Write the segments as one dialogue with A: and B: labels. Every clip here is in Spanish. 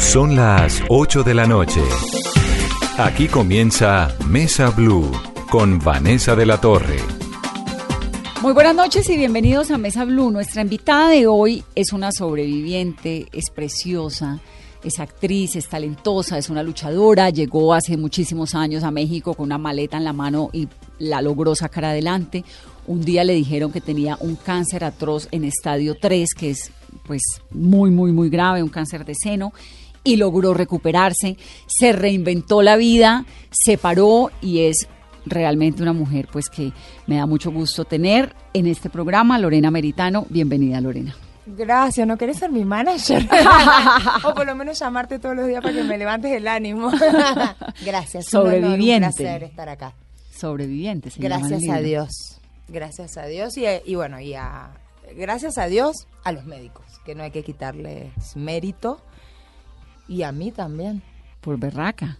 A: Son las 8 de la noche. Aquí comienza Mesa Blue con Vanessa de la Torre.
B: Muy buenas noches y bienvenidos a Mesa Blue. Nuestra invitada de hoy es una sobreviviente, es preciosa, es actriz, es talentosa, es una luchadora. Llegó hace muchísimos años a México con una maleta en la mano y la logró sacar adelante. Un día le dijeron que tenía un cáncer atroz en estadio 3, que es pues muy, muy, muy grave, un cáncer de seno y logró recuperarse, se reinventó la vida, se paró y es realmente una mujer pues que me da mucho gusto tener en este programa, Lorena Meritano. Bienvenida, Lorena.
C: Gracias, ¿no querés ser mi manager? o por lo menos llamarte todos los días para que me levantes el ánimo. Gracias,
B: Sobreviviente.
C: Un placer estar acá.
B: Sobreviviente,
C: Gracias a. Dios. Gracias a Dios y, y bueno, y a, gracias a Dios a los médicos, que no hay que quitarles mérito. Y a mí también.
B: Por berraca.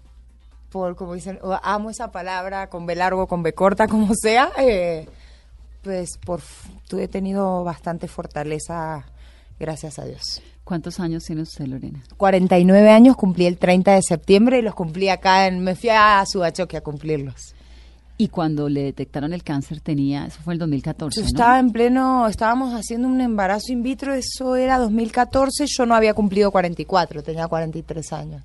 C: Por, como dicen, amo esa palabra con B largo, con B corta, como sea. eh, pues por, tuve tenido bastante fortaleza, gracias a Dios.
B: ¿Cuántos años tiene usted, Lorena?
C: 49 años, cumplí el 30 de septiembre y los cumplí acá en... Me fui a Subachoque a cumplirlos.
B: Y cuando le detectaron el cáncer tenía, eso fue el 2014,
C: Yo
B: ¿no?
C: estaba en pleno, estábamos haciendo un embarazo in vitro, eso era 2014, yo no había cumplido 44, tenía 43 años.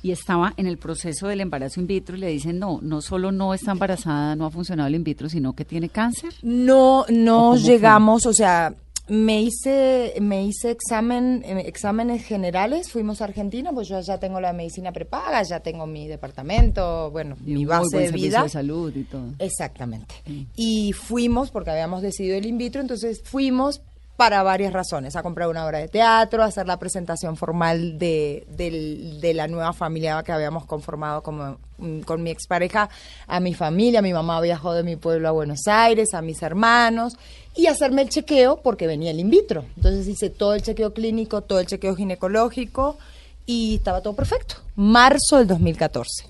B: y estaba en el proceso del embarazo in vitro y le dicen, no, no solo no está embarazada, no ha funcionado el in vitro, sino que tiene cáncer.
C: No,
B: ¿O
C: no llegamos, o sea, me hice, me hice examen, eh, exámenes generales, fuimos a Argentina, pues yo ya tengo la medicina prepaga, ya tengo mi departamento, bueno,
B: Y
C: mi base
B: buen
C: de vida.
B: de salud y todo.
C: Exactamente. Y fuimos, porque habíamos decidido el in vitro, entonces fuimos para varias razones, a comprar una obra de teatro, a hacer la presentación formal de, de la nueva familia que habíamos conformado como, mm, con mi expareja, a mi familia, mi mamá viajó de mi pueblo a Buenos Aires, a mis hermanos, y hacerme el chequeo porque venía el in vitro. Entonces hice todo el chequeo clínico, todo el chequeo ginecológico, y estaba todo perfecto. Marzo del 2014.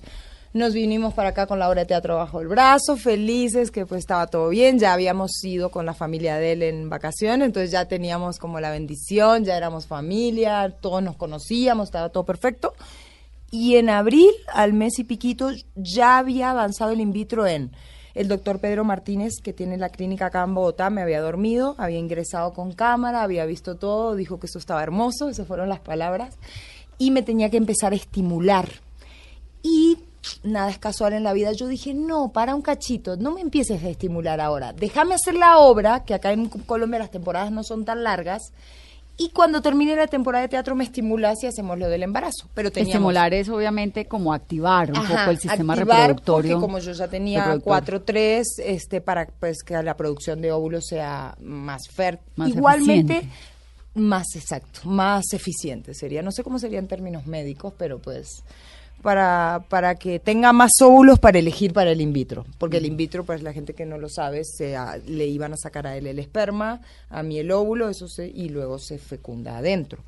C: Nos vinimos para acá con la obra teatro bajo el brazo, felices que pues estaba todo bien, ya habíamos ido con la familia de él en vacaciones, entonces ya teníamos como la bendición, ya éramos familia, todos nos conocíamos, estaba todo perfecto. Y en abril, al mes y piquito, ya había avanzado el in vitro en el doctor Pedro Martínez, que tiene la clínica acá en Bogotá, me había dormido, había ingresado con cámara, había visto todo, dijo que eso estaba hermoso, esas fueron las palabras, y me tenía que empezar a estimular. Y nada es casual en la vida. Yo dije, no, para un cachito, no me empieces a estimular ahora. Déjame hacer la obra, que acá en Colombia las temporadas no son tan largas. Y cuando termine la temporada de teatro me estimulas y hacemos lo del embarazo. Pero teníamos...
B: Estimular es obviamente como activar un
C: Ajá,
B: poco el sistema
C: activar,
B: reproductorio.
C: Porque como yo ya tenía
B: reproductor.
C: 4-3, este, para pues que la producción de óvulos sea más fértil.
B: Más
C: Igualmente,
B: eficiente.
C: más exacto, más eficiente sería. No sé cómo sería en términos médicos, pero pues para, para que tenga más óvulos para elegir para el in vitro. Porque el in vitro, pues la gente que no lo sabe, se, a- le iban a sacar a él el esperma, a mí el óvulo, eso se, y luego se fecunda adentro.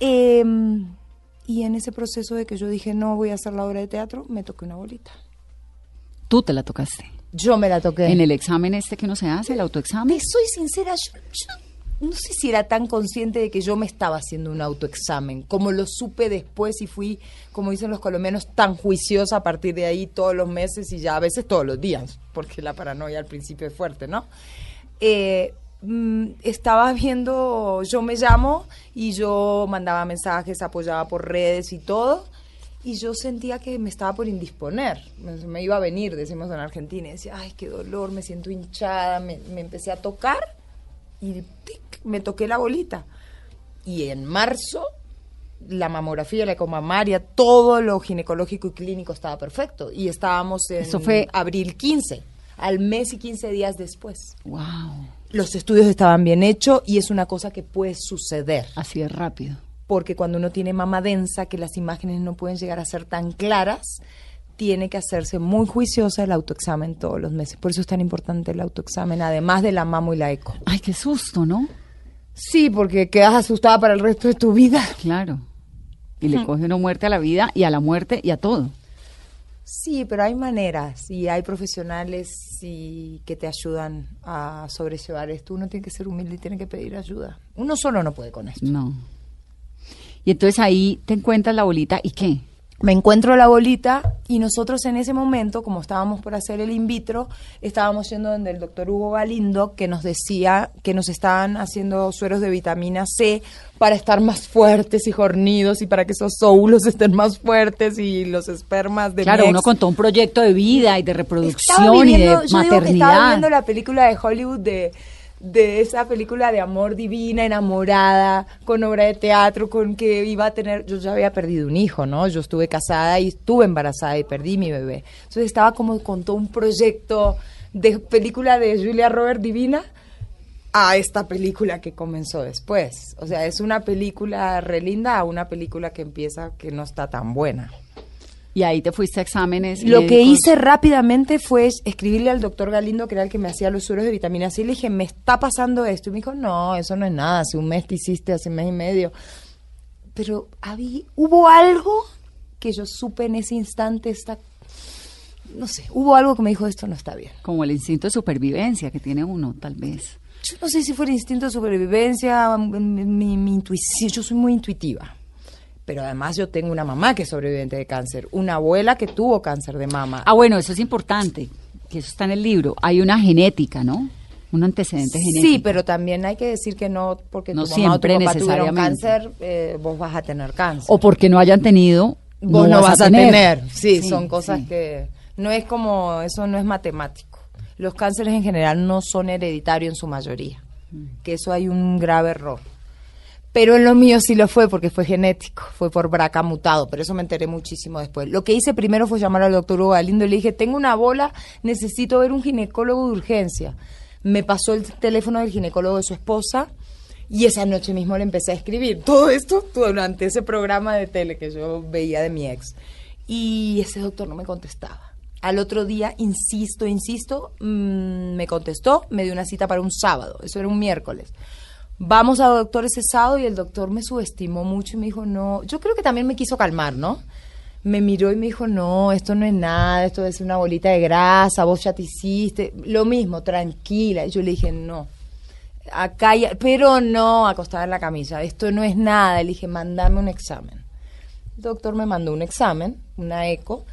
C: Em, y en ese proceso de que yo dije, no voy a hacer la obra de teatro, me toqué una bolita.
B: Tú te la tocaste.
C: Yo me la toqué.
B: En el examen este que uno se hace, el autoexamen.
C: Te soy sincera, yo, yo no sé si era tan consciente de que yo me estaba haciendo un autoexamen, como lo supe después y fui, como dicen los colombianos, tan juiciosa a partir de ahí todos los meses y ya a veces todos los días, porque la paranoia al principio es fuerte, ¿no? Eh, mm, estaba viendo, yo me llamo y yo mandaba mensajes, apoyaba por redes y todo. Y yo sentía que me estaba por indisponer, me, iba a venir, decimos en Argentina, y decía, ay, qué dolor, me siento hinchada, me empecé a tocar y tic, me toqué la bolita. Y en marzo, la mamografía, la ecomamaria, todo lo ginecológico y clínico estaba perfecto. Y estábamos en
B: Eso fue-
C: abril 15, al mes y 15 días después.
B: Wow.
C: Los estudios estaban bien hechos y es una cosa que puede suceder.
B: Así es rápido.
C: porque cuando uno tiene mama densa, que las imágenes no pueden llegar a ser tan claras, tiene que hacerse muy juiciosa el autoexamen todos los meses. Por eso es tan importante el autoexamen, además de la mamo y la eco.
B: Ay, qué susto, ¿no?
C: Sí, porque quedas asustada para el resto de tu vida.
B: Claro. Y le coge una muerte a la vida y a la muerte y a todo.
C: Sí, pero hay maneras y hay profesionales y que te ayudan a sobrellevar esto. Uno tiene que ser humilde y tiene que pedir ayuda. Uno solo no puede con esto.
B: No. Y entonces ahí te encuentras la bolita y qué?
C: Me encuentro la bolita y nosotros en ese momento, como estábamos por hacer el in vitro, estábamos yendo donde el doctor Hugo Galindo, que nos decía que nos estaban haciendo sueros de vitamina C para estar más fuertes y jornidos y para que esos óvulos estén más fuertes y los espermas de
B: Claro,
C: mi
B: uno
C: ex-
B: con todo un proyecto de vida y de reproducción y de
C: viviendo- yo digo que estaba
B: maternidad.
C: viendo la película de Hollywood de, de esa película de amor divina, enamorada, con obra de teatro, con que iba a tener, yo ya había perdido un hijo, ¿no? Yo estuve casada y estuve embarazada y perdí mi bebé. Entonces estaba como con todo un proyecto de película de Julia Robert divina a esta película que comenzó después. O sea, es una película re linda a una película que empieza que no está tan buena.
B: Y ahí te fuiste a exámenes.
C: Lo que hice rápidamente fue escribirle al doctor Galindo, que era el que me hacía los sueros de vitamina C, y le dije, me está pasando esto. Y me dijo, no, eso no es nada, hace un mes te hiciste, hace un mes y medio. Pero había, hubo algo que yo supe en ese instante, esta, no sé, hubo algo que me dijo, esto no está bien.
B: Como el instinto de supervivencia que tiene uno, tal vez.
C: Yo no sé si fue el instinto de supervivencia, mi, mi- mi intuición, yo soy muy intuitiva. Pero además yo tengo una mamá que es sobreviviente de cáncer, una abuela que tuvo cáncer de mama.
B: Ah, bueno, eso es importante, que eso está en el libro. Hay una genética, ¿no? Un antecedente genético.
C: Sí, pero también hay que decir que no porque
B: No
C: tu mamá o tu
B: siempre
C: papá tuvieron cáncer, eh, vos vas a tener cáncer.
B: O porque no hayan tenido,
C: vos no, vas, a tener. Sí,
B: Sí,
C: son cosas
B: sí.
C: que no es como eso no es matemático. Los cánceres en general no son hereditarios en su mayoría. Que eso hay un grave error. Pero en lo mío sí lo fue porque fue genético, fue por BRCA mutado, pero eso me enteré muchísimo después. Lo que hice primero fue llamar al doctor Hugo Galindo y le dije, tengo una bola, necesito ver un ginecólogo de urgencia. Me pasó el teléfono del ginecólogo de su esposa y esa noche mismo le empecé a escribir todo esto durante ese programa de tele que yo veía de mi ex. Y ese doctor no me contestaba. Al otro día, insisto, insisto, mm, me contestó, me dio una cita para un sábado, eso era un miércoles. Vamos al doctor ese sábado y el doctor me subestimó mucho y me dijo, no, yo creo que también me quiso calmar, ¿no? Me miró y me dijo, no, esto no es nada, esto es una bolita de grasa, vos ya te hiciste, lo mismo, tranquila. Y yo le dije, no, acá, ya- pero no, acostada en la camisa, esto no es nada. Le dije, mándame un examen. El doctor me mandó un examen, una eco,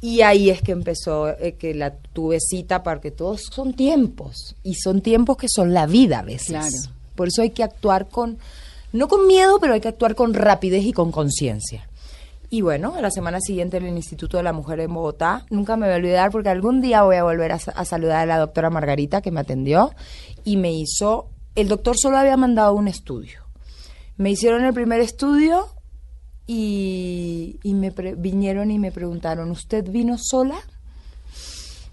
C: y ahí es que empezó, eh, que la tuve cita, porque todos son tiempos, y son tiempos que son la vida a veces.
B: Claro.
C: Por eso hay que actuar con, no con miedo, pero hay que actuar con rapidez y con conciencia. Y bueno, a la semana siguiente en el Instituto de la Mujer en Bogotá, nunca me voy a olvidar porque algún día voy a volver a, sa- a saludar a la doctora Margarita que me atendió y me hizo, el doctor solo había mandado un estudio. Me hicieron el primer estudio y, y me vinieron y me preguntaron, ¿usted vino sola?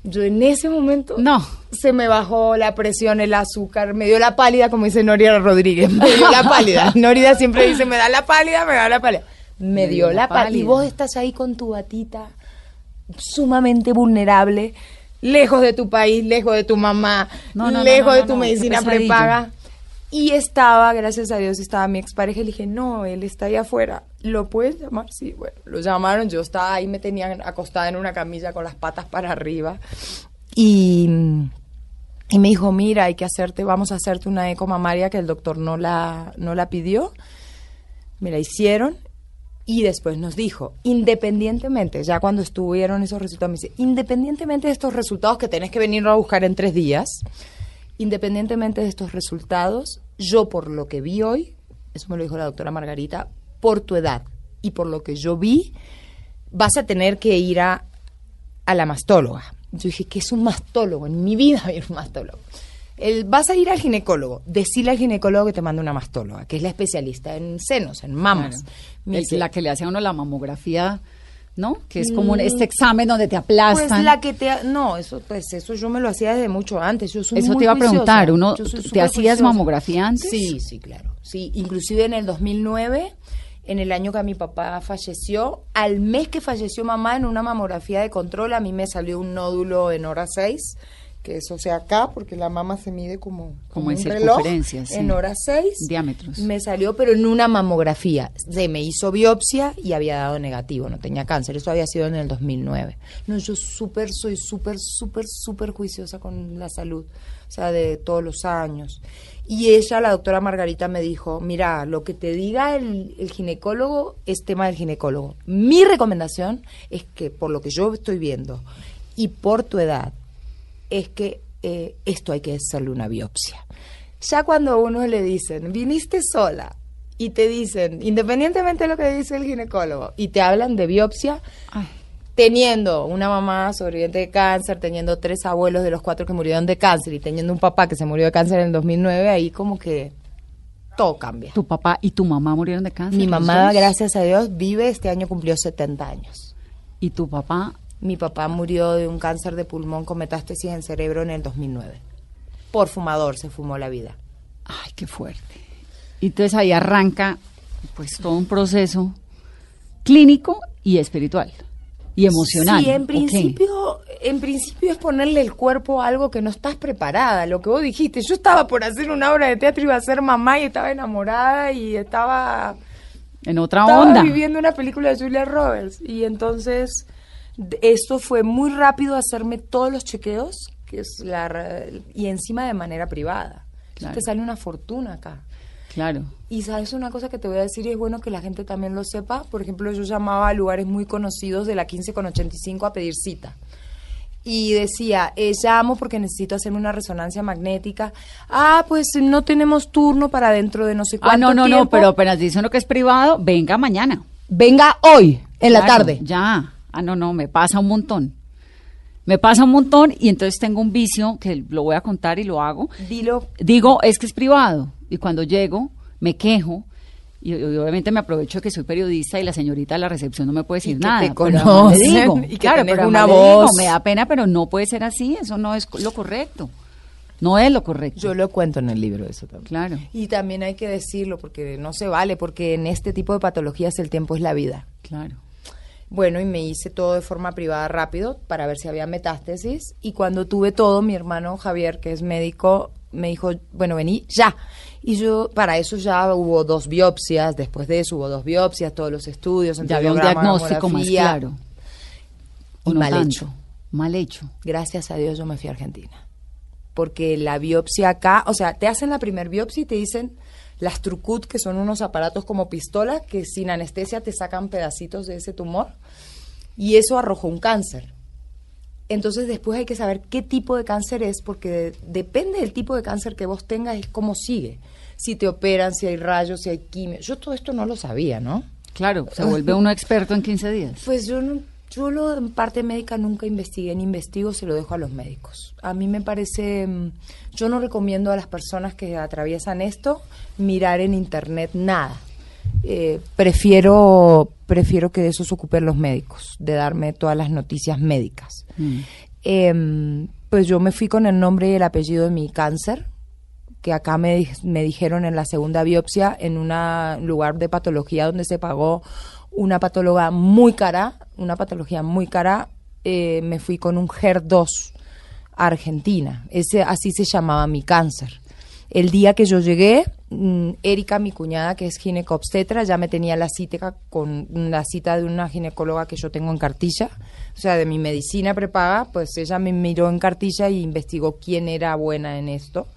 C: Yo en ese momento
B: No.
C: se me bajó la presión, el azúcar, me dio la pálida, como dice Noria Rodríguez, me dio la pálida. Noria siempre dice, me da la pálida, me da la pálida. Me, dio, la pálida. Y vos estás ahí con tu batita, sumamente vulnerable, lejos de tu país, lejos de tu mamá,
B: No, no, no,
C: lejos
B: no,
C: de tu medicina prepaga. Y estaba, gracias a Dios, estaba mi expareja le dije, no, él está ahí afuera. ¿Lo puedes llamar? Sí, bueno, lo llamaron. Yo estaba ahí, me tenían acostada en una camilla con las patas para arriba. Y, y me dijo, mira, hay que hacerte, vamos a hacerte una eco mamaria que el doctor no la, no la pidió. Me la hicieron y después nos dijo, independientemente, ya cuando estuvieron esos resultados, me dice, independientemente de estos resultados que tenés que venir a buscar en tres días, independientemente de estos resultados, yo por lo que vi hoy, eso me lo dijo la doctora Margarita, por tu edad y por lo que yo vi, vas a tener que ir a, a la mastóloga. Yo dije, ¿qué es un mastólogo? En mi vida vi un mastólogo. El, vas a ir al ginecólogo, decirle al ginecólogo que te manda una mastóloga, que es la especialista en senos, en mamas. Dice,
B: la que le hace a uno la mamografía ¿no? Que es como un- este examen donde te aplastan.
C: Pues la que te... ha- No, eso pues eso yo me lo hacía desde mucho antes. Yo soy
B: Eso
C: muy
B: te iba a preguntar, uno, ¿te hacías
C: juiciosa.
B: mamografía antes?
C: Sí, sí, claro. Sí, inclusive en el 2009, en el año que mi papá falleció, al mes que falleció mamá en una mamografía de control, a mí me salió un nódulo en hora 6, que eso sea acá, porque la mama se mide como,
B: Como en
C: un reloj,
B: circunferencia, sí.
C: en hora 6.
B: Diámetros.
C: Me salió, pero en una mamografía. Se me hizo biopsia y había dado negativo, no tenía cáncer. Eso había sido en el 2009. No, yo súper, soy súper, súper, súper juiciosa con la salud. O sea, de todos los años. Y ella, la doctora Margarita, me dijo, mira, lo que te diga el, el ginecólogo es tema del ginecólogo. Mi recomendación es que, por lo que yo estoy viendo y por tu edad, es que eh, esto hay que hacerle una biopsia. Ya cuando a uno le dicen, viniste sola, y te dicen, independientemente de lo que dice el ginecólogo, y te hablan de biopsia,
B: Ay,
C: teniendo una mamá sobreviviente de cáncer, teniendo tres abuelos de los cuatro que murieron de cáncer y teniendo un papá que se murió de cáncer en el 2009, ahí como que todo cambia.
B: tu papá y tu mamá murieron de cáncer.
C: Mi mamá, gracias a Dios, vive, este año cumplió 70 años.
B: Y tu papá,
C: Mi papá murió de un cáncer de pulmón con metástasis en cerebro en el 2009. Por fumador se fumó la vida.
B: ay, qué fuerte. Y entonces ahí arranca pues todo un proceso clínico y espiritual y emocional.
C: Sí, en principio, en principio es ponerle el cuerpo a algo que no estás preparada, lo que vos dijiste. Yo estaba por hacer una obra de teatro, iba a ser mamá y estaba enamorada y estaba,
B: En otra
C: estaba
B: onda.
C: viviendo una película de Julia Roberts. Y entonces, esto fue muy rápido hacerme todos los chequeos que es la, y encima de manera privada.
B: Claro.
C: Te sale una fortuna acá.
B: Claro.
C: Y sabes una cosa que te voy a decir y es bueno que la gente también lo sepa. Por ejemplo, yo llamaba a lugares muy conocidos de la 15 con 85 a pedir cita. Y decía, eh, llamo porque necesito hacerme una resonancia magnética. Ah, pues no tenemos turno para dentro de no sé cuánto
B: Ah, no, no, no, pero apenas dice uno que es privado, venga mañana.
C: Venga hoy, en la tarde.
B: Ya. Ah, no, no, me pasa un montón. Me pasa un montón y entonces tengo un vicio que lo voy a contar y lo hago.
C: Dilo.
B: Digo, es que es privado. Y cuando llego, me quejo. Y, y obviamente me aprovecho de que soy periodista y la señorita de la recepción no me puede decir
C: Y que
B: nada.
C: te conocen
B: le digo,
C: y que
B: claro, pero
C: una
B: digo, me da pena, pero no puede ser así. Eso no es lo correcto. No es lo correcto.
C: Yo lo cuento en el libro eso también.
B: Claro.
C: Y también hay que decirlo porque no se vale, porque en este tipo de patologías el tiempo es la vida.
B: Claro.
C: Bueno, y me hice todo de forma privada rápido para ver si había metástasis. Y cuando tuve todo, mi hermano Javier, que es médico, me dijo, bueno, vení ya. Y yo, para eso ya hubo dos biopsias, después de eso hubo dos biopsias, todos los estudios.
B: Ya había un diagnóstico más claro.
C: Y
B: ¿O no
C: mal
B: tanto?
C: hecho.
B: Mal hecho.
C: Gracias a Dios yo me fui a Argentina. Porque la biopsia acá, o sea, te hacen la primer biopsia y te dicen las trucut, que son unos aparatos como pistolas que sin anestesia te sacan pedacitos de ese tumor. Y eso arrojó un cáncer. Entonces después hay que saber qué tipo de cáncer es, porque de- depende del tipo de cáncer que vos tengas, es cómo sigue. Si te operan, si hay rayos, si hay quimio. Yo todo esto no lo sabía, ¿no?
B: Claro, se vuelve uno experto en 15 días.
C: Pues yo no, yo lo en parte médica nunca investigué, ni investigo, se lo dejo a los médicos. A mí me parece, mm, yo no recomiendo a las personas que atraviesan esto mirar en internet nada. Eh, prefiero, prefiero que de eso se ocupen los médicos, de darme todas las noticias médicas.
B: Mm.
C: Em, pues yo me fui con el nombre y el apellido de mi cáncer, que acá me, me dijeron en la segunda biopsia, en un lugar de patología donde se pagó una patóloga muy cara, una patología muy cara, eh, me fui con un HER2 a Argentina. Ese, así se llamaba mi cáncer. El día que yo llegué, mm, Erika, mi cuñada, que es ginecobstetra, ya me tenía la cita con la cita de una ginecóloga que yo tengo en cartilla, o sea, de mi medicina prepaga, pues ella me miró en cartilla y investigó quién era buena en esto.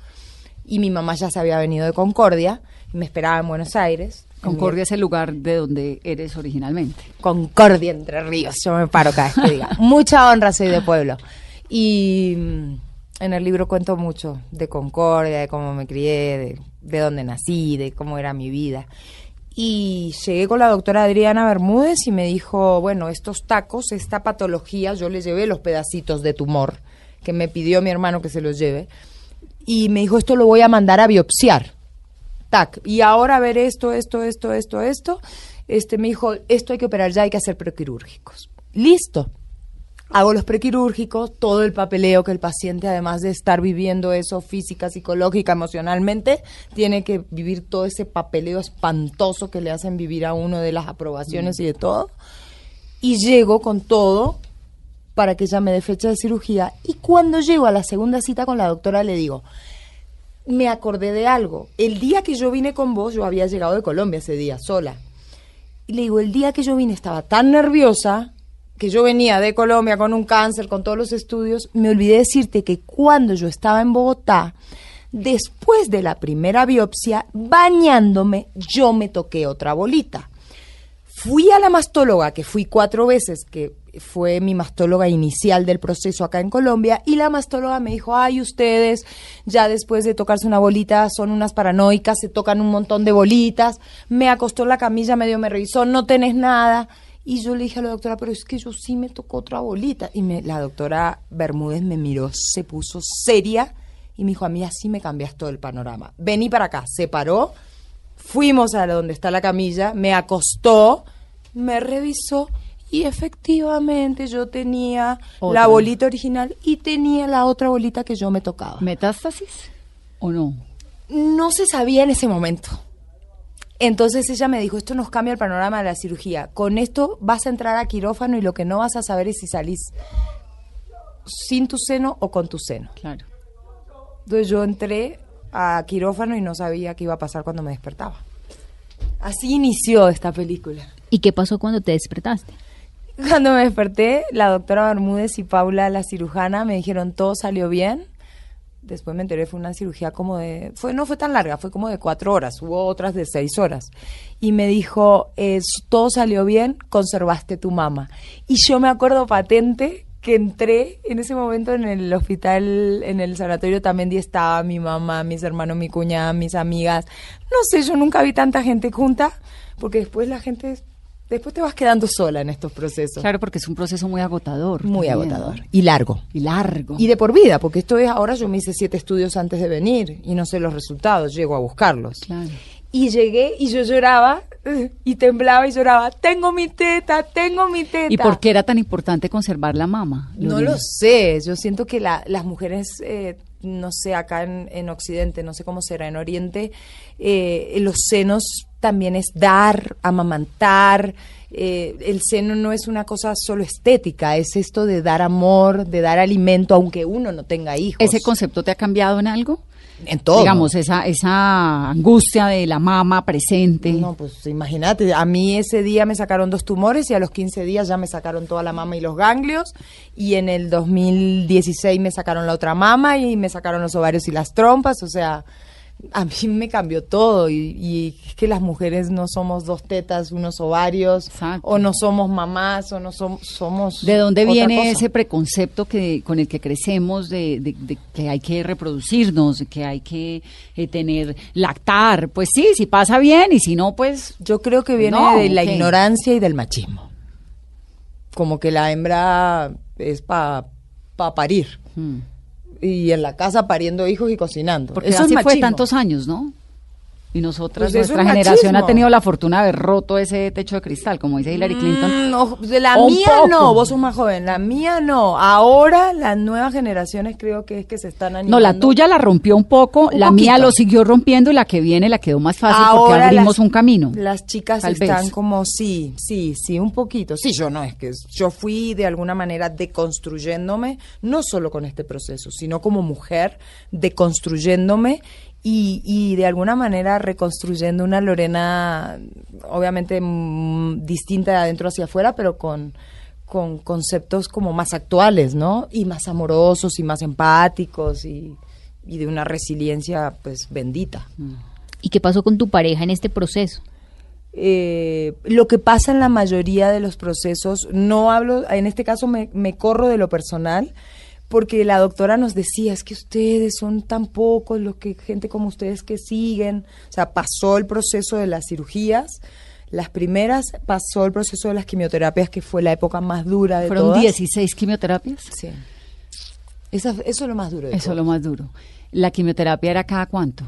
C: Y mi mamá ya se había venido de Concordia y me esperaba en Buenos Aires.
B: Concordia es el lugar de donde eres originalmente.
C: Concordia entre ríos, yo me paro cada vez que diga. Mucha honra soy de pueblo. Y mm, en el libro cuento mucho de Concordia, de cómo me crié, de, de dónde nací, de cómo era mi vida. Y llegué con la doctora Adriana Bermúdez y me dijo, bueno, estos tacos, esta patología, yo le llevé los pedacitos de tumor que me pidió mi hermano que se los lleve. Y me dijo, esto lo voy a mandar a biopsiar y ahora ver esto, esto, esto, esto, esto, este, me dijo, esto hay que operar ya, hay que hacer prequirúrgicos. Listo. Hago los prequirúrgicos, todo el papeleo que el paciente, además de estar viviendo eso física, psicológica, emocionalmente, tiene que vivir todo ese papeleo espantoso que le hacen vivir a uno de las aprobaciones y de todo. Y llego con todo para que ella me dé fecha de cirugía. Y cuando llego a la segunda cita con la doctora, le digo, me acordé de algo. El día que yo vine con vos, yo había llegado de Colombia ese día, sola. Y le digo, el día que yo vine estaba tan nerviosa que yo venía de Colombia con un cáncer, con todos los estudios, me olvidé decirte que cuando yo estaba en Bogotá, después de la primera biopsia, bañándome, yo me toqué otra bolita. Fui a la mastóloga, que fui cuatro veces, que fue mi mastóloga inicial del proceso acá en Colombia, y la mastóloga me dijo, ay, ustedes ya después de tocarse una bolita son unas paranoicas, se tocan un montón de bolitas, me acostó la camilla, medio me revisó, no tenés nada. Y yo le dije a la doctora, pero es que yo sí me tocó otra bolita. Y la doctora Bermúdez me miró, se puso seria y me dijo, a mí así me cambias todo el panorama. Vení para acá, se paró, fuimos a donde está la camilla, me acostó, me revisó y efectivamente yo tenía
B: Otra.
C: la bolita original y tenía la otra bolita que yo me tocaba.
B: ¿Metástasis o no?
C: No se sabía en ese momento. Entonces ella me dijo, esto nos cambia el panorama de la cirugía. Con esto vas a entrar a quirófano y lo que no vas a saber es si salís sin tu seno o con tu seno.
B: Claro.
C: Entonces yo entré a quirófano y no sabía qué iba a pasar cuando me despertaba. Así inició esta película.
D: ¿Y qué pasó cuando te despertaste?
C: Cuando me desperté, la doctora Bermúdez y Paula, la cirujana, me dijeron todo salió bien. Después me enteré, fue una cirugía como de... fue No fue tan larga, fue como de cuatro horas, hubo otras de seis horas. Y me dijo, es, todo salió bien, conservaste tu mama. Y yo me acuerdo patente que entré en ese momento en el hospital, en el sanatorio también estaba mi mamá, mis hermanos, mi cuñada, mis amigas. No sé, yo nunca vi tanta gente junta, porque después la gente... Después te vas quedando sola en estos procesos.
B: Claro, porque es un proceso muy agotador.
C: Muy
B: también,
C: agotador.
B: ¿no?
C: Y largo.
B: Y largo.
C: Y de por vida, porque esto es ahora yo me hice siete estudios antes de venir y no sé los resultados, llego a buscarlos.
B: Claro.
C: Y llegué y yo lloraba y temblaba y lloraba, tengo mi teta, tengo mi teta.
B: ¿Y por qué era tan importante conservar la mama?
C: No lo sé, yo siento que la- las mujeres, eh, no sé, acá en, en Occidente, no sé cómo será en Oriente, eh, los senos también es dar, amamantar. eh, el seno no es una cosa solo estética, es esto de dar amor, de dar alimento, aunque uno no tenga hijos.
B: ¿Ese concepto te ha cambiado en algo?
C: En todo.
B: Digamos, esa, esa angustia de la mama presente.
C: No, pues imagínate, a mí ese día me sacaron dos tumores y a los 15 días ya me sacaron toda la mama y los ganglios y en el 2016 me sacaron la otra mama y me sacaron los ovarios y las trompas, o sea, a mí me cambió todo y, y es que las mujeres no somos dos tetas, unos ovarios,
B: Exacto.
C: o no somos mamás, o no som- somos...
B: ¿De dónde
C: otra
B: viene
C: cosa.
B: ese preconcepto que con el que crecemos de, de- de que hay que reproducirnos, que hay que eh, tener, lactar? Pues sí, si pasa bien y si no, pues
C: Yo creo que viene
B: No,
C: de la ignorancia y del machismo. Como que la hembra es para parir.
B: mm,
C: Y en la casa pariendo hijos y cocinando.
B: porque
C: Eso
B: así
C: es
B: fue tantos años, ¿no? Y nosotras,
C: Pues
B: nuestra
C: es
B: generación
C: machismo.
B: ha tenido la fortuna de haber roto ese techo de cristal, como dice Hillary Clinton.
C: Mm, no, de la mía
B: poco.
C: no, vos sos más joven, la mía no. Ahora las nuevas generaciones creo que es que se están animando.
B: No, la tuya la rompió un poco,
C: Un
B: la mía lo siguió rompiendo y la que viene la quedó más fácil porque abrimos
C: las-
B: un camino.
C: Las chicas están
B: vez.
C: como, sí, sí, sí, un poquito. Sí, yo no, es que yo fui de alguna manera deconstruyéndome, no solo con este proceso, sino como mujer, deconstruyéndome y, y de alguna manera reconstruyendo una Lorena, obviamente mm, distinta de adentro hacia afuera, pero con con conceptos como más actuales, ¿no? Y más amorosos y más empáticos y, y de una resiliencia pues bendita.
D: ¿Y qué pasó con tu pareja en este proceso?
C: eh, lo que pasa en la mayoría de los procesos, no hablo, en este caso me, me corro de lo personal, porque la doctora nos decía, es que ustedes son tan pocos los que, gente como ustedes que siguen, o sea, pasó el proceso de las cirugías, las primeras, pasó el proceso de las quimioterapias, que fue la época más dura de
B: Fueron
C: todas.
B: 16 quimioterapias.
C: Sí. Esa- eso es lo más duro de
B: Eso es lo más duro. ¿La quimioterapia era cada cuánto?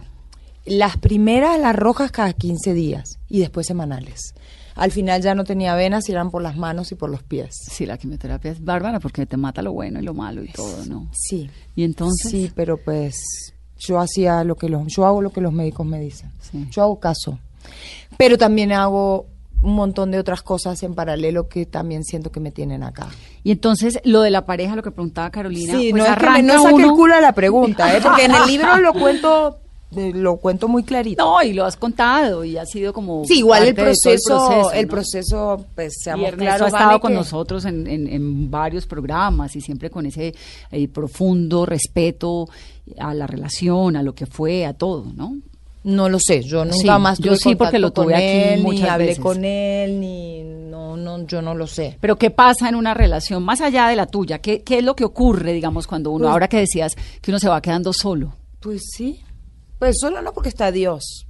C: Las primeras, las rojas, cada 15 días y después semanales. Al final ya no tenía venas y eran por las manos y por los pies.
B: Sí, la quimioterapia es bárbara porque te mata lo bueno y lo malo y todo, ¿no?
C: Sí.
B: Y entonces,
C: Sí, pero pues yo hacía lo que los, yo hago lo que los médicos me dicen.
B: Sí.
C: Yo hago caso. Pero también hago un montón de otras cosas en paralelo que también siento que me tienen acá.
B: y entonces lo de la pareja, lo que preguntaba Carolina,
C: Sí,
B: pues
C: no es que me, no saque el culo a la pregunta, ¿eh? porque en el libro lo cuento lo cuento muy clarito.
B: No, y lo has contado y ha sido como
C: sí, igual el
B: de todo
C: proceso, el
B: ¿no?
C: proceso, pues seamos claros,
B: ha estado con
C: que-
B: nosotros en, en- en varios programas y siempre con ese eh, profundo respeto a la relación, a lo que fue, a todo, ¿no?
C: No lo sé, yo nunca
B: Sí,
C: más
B: yo
C: tuve
B: sí, porque lo tuve
C: con
B: aquí
C: él, ni
B: muchas
C: hablé
B: veces.
C: con él, ni no, no, yo no lo sé.
B: Pero ¿qué pasa en una relación más allá de la tuya? ¿Qué, qué es lo que ocurre, digamos, cuando uno,
C: Pues-
B: ahora que decías que uno se va quedando solo?
C: Pues sí, pues solo no porque está Dios.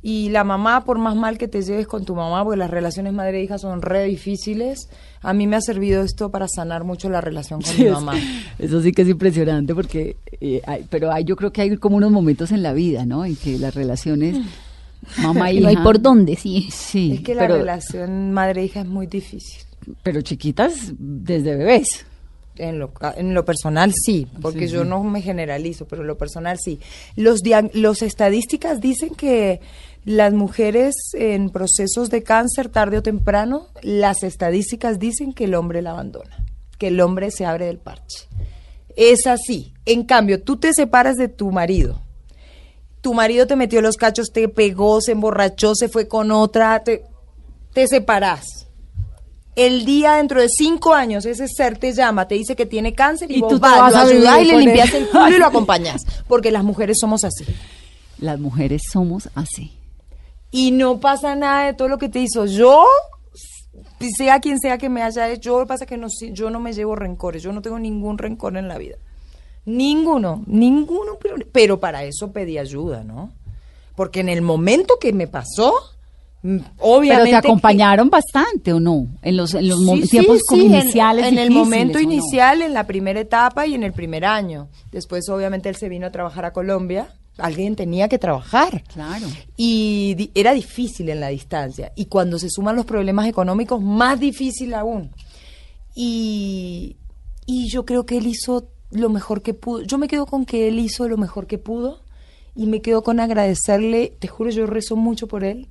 C: Y la mamá, por más mal que te lleves con tu mamá, porque las relaciones madre-hija son re difíciles, a mí me ha servido esto para sanar mucho la relación con mi
B: es-
C: mamá.
B: Eso sí que es impresionante porque, eh, hay- pero hay, yo creo que hay como unos momentos en la vida, ¿no? En que las relaciones mamá y
D: No hay
B: hija-
D: por dónde, sí.
B: Sí,
C: es que la
B: pero,
C: relación madre-hija es muy difícil.
B: pero chiquitas desde bebés.
C: En lo, en lo personal sí, porque yo no me generalizo, pero en lo personal sí. Los, los estadísticas dicen que las mujeres en procesos de cáncer tarde o temprano, las estadísticas dicen que el hombre la abandona, que el hombre se abre del parche. Es así. En cambio, tú te separas de tu marido. Tu marido te metió los cachos, te pegó, se emborrachó, se fue con otra, te, te separás el día dentro de cinco años ese ser te llama, te dice que tiene cáncer y,
B: Y
C: vos
B: tú
C: vas,
B: vas
C: lo
B: a
C: ayudás y le limpias el culo y lo acompañas. Porque las mujeres somos así.
B: Las mujeres somos así.
C: Y no pasa nada de todo lo que te hizo. Yo, sea quien sea que me haya hecho, yo, lo que pasa es que no, yo no me llevo rencores. Yo no tengo ningún rencor en la vida. Ninguno, ninguno. Pero, para eso pedí ayuda, ¿no? Porque en el momento que me pasó, obviamente...
B: Pero te
C: que-
B: acompañaron bastante o no? En los, en los
C: sí,
B: tiempos como
C: sí, en-
B: iniciales.
C: En, el momento inicial, en la primera etapa y en el primer año. Después, obviamente, él se vino a trabajar a Colombia. Alguien tenía que trabajar.
B: Claro.
C: Y di- era difícil en la distancia. Y cuando se suman los problemas económicos, más difícil aún. Y, y yo creo que él hizo lo mejor que pudo. Yo me quedo con que él hizo lo mejor que pudo. Y me quedo con agradecerle. Te juro, yo rezo mucho por él.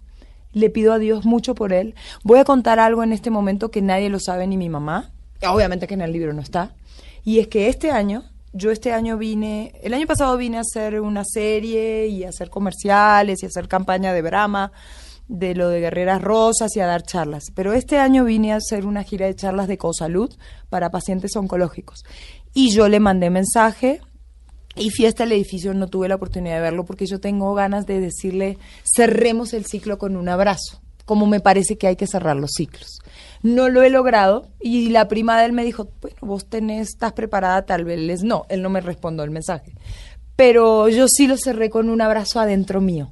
C: Le pido a Dios mucho por él. Voy a contar algo en este momento que nadie lo sabe, ni mi mamá. Obviamente que en el libro no está. Y es que este año, yo este año vine, el año pasado vine a hacer una serie y a hacer comerciales y a hacer campaña de Brahma, de lo de Guerreras Rosas y a dar charlas. Pero este año vine a hacer una gira de charlas de cosalud para pacientes oncológicos. Y yo le mandé mensaje y Fiesta el Edificio no tuve la oportunidad de verlo porque yo tengo ganas de decirle, cerremos el ciclo con un abrazo, como me parece que hay que cerrar los ciclos. No lo he logrado y la prima de él me dijo, bueno, vos tenés, estás preparada, tal vez no, él no me respondió el mensaje. Pero yo sí lo cerré con un abrazo adentro mío,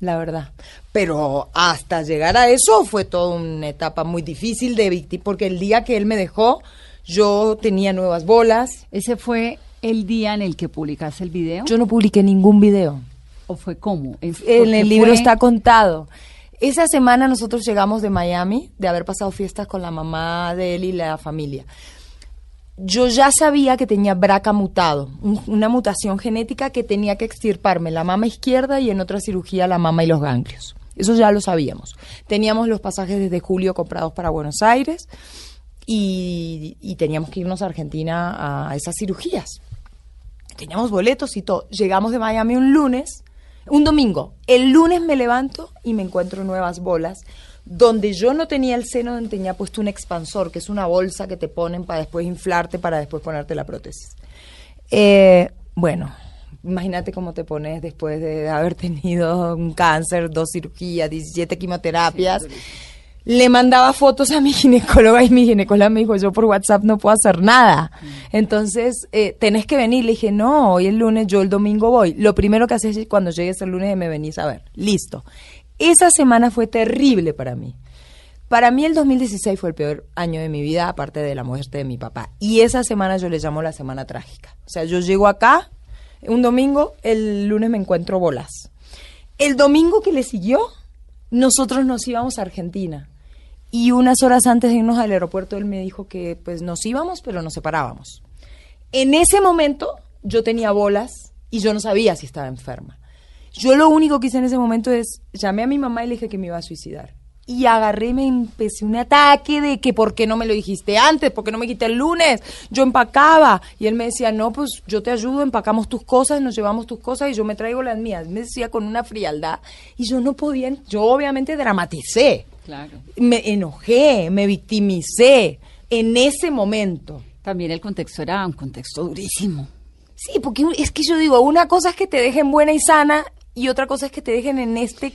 C: la verdad. Pero hasta llegar a eso fue toda una etapa muy difícil de víctima, porque el día que él me dejó, yo tenía nuevas bolas,
B: ¿Ese fue el día en el que publicaste el video?
C: yo no publiqué ningún video.
B: ¿O fue cómo? En,
C: el libro
B: fue-
C: está contado. Esa semana nosotros llegamos de Miami, de haber pasado fiestas con la mamá de él y la familia. Yo ya sabía que tenía BRCA mutado, un- una mutación genética que tenía que extirparme la mama izquierda y en otra cirugía la mama y los ganglios. Eso ya lo sabíamos. Teníamos los pasajes desde julio comprados para Buenos Aires y, y teníamos que irnos a Argentina a esas cirugías teníamos boletos y todo. Llegamos de Miami un lunes, un domingo. El lunes me levanto y me encuentro nuevas bolas, donde yo no tenía el seno, donde tenía puesto un expansor, que es una bolsa que te ponen para después inflarte, para después ponerte la prótesis. Eh, bueno, imagínate cómo te pones después de haber tenido un cáncer, dos cirugías, 17 quimioterapias. Le mandaba fotos a mi ginecóloga y mi ginecóloga me dijo, yo por WhatsApp no puedo hacer nada. Entonces, eh, tenés que venir. Le dije, no, hoy el lunes, yo el domingo voy. Lo primero que haces es cuando llegues el lunes me venís a ver. Listo. Esa semana fue terrible para mí. Para mí el 2016 fue el peor año de mi vida, aparte de la muerte de mi papá. Y esa semana yo le llamo la semana trágica. O sea, yo llego acá un domingo, el lunes me encuentro bolas. El domingo que le siguió, nosotros nos íbamos a Argentina. Y unas horas antes de irnos al aeropuerto, él me dijo que pues nos íbamos, pero nos separábamos. En ese momento yo tenía bolas y yo no sabía si estaba enferma. Yo lo único que hice en ese momento es llamé a mi mamá y le dije que me iba a suicidar. Y agarré me empecé un ataque de que por qué no me lo dijiste antes, por qué no me quité el lunes. Yo empacaba y él me decía, no, pues yo te ayudo, empacamos tus cosas, nos llevamos tus cosas y yo me traigo las mías. Me decía con una frialdad y yo no podía, yo obviamente dramaticé.
B: Claro.
C: Me enojé, me victimicé en ese momento.
B: También el contexto era un contexto durísimo.
C: Sí, porque es que yo digo, una cosa es que te dejen buena y sana y otra cosa es que te dejen en este...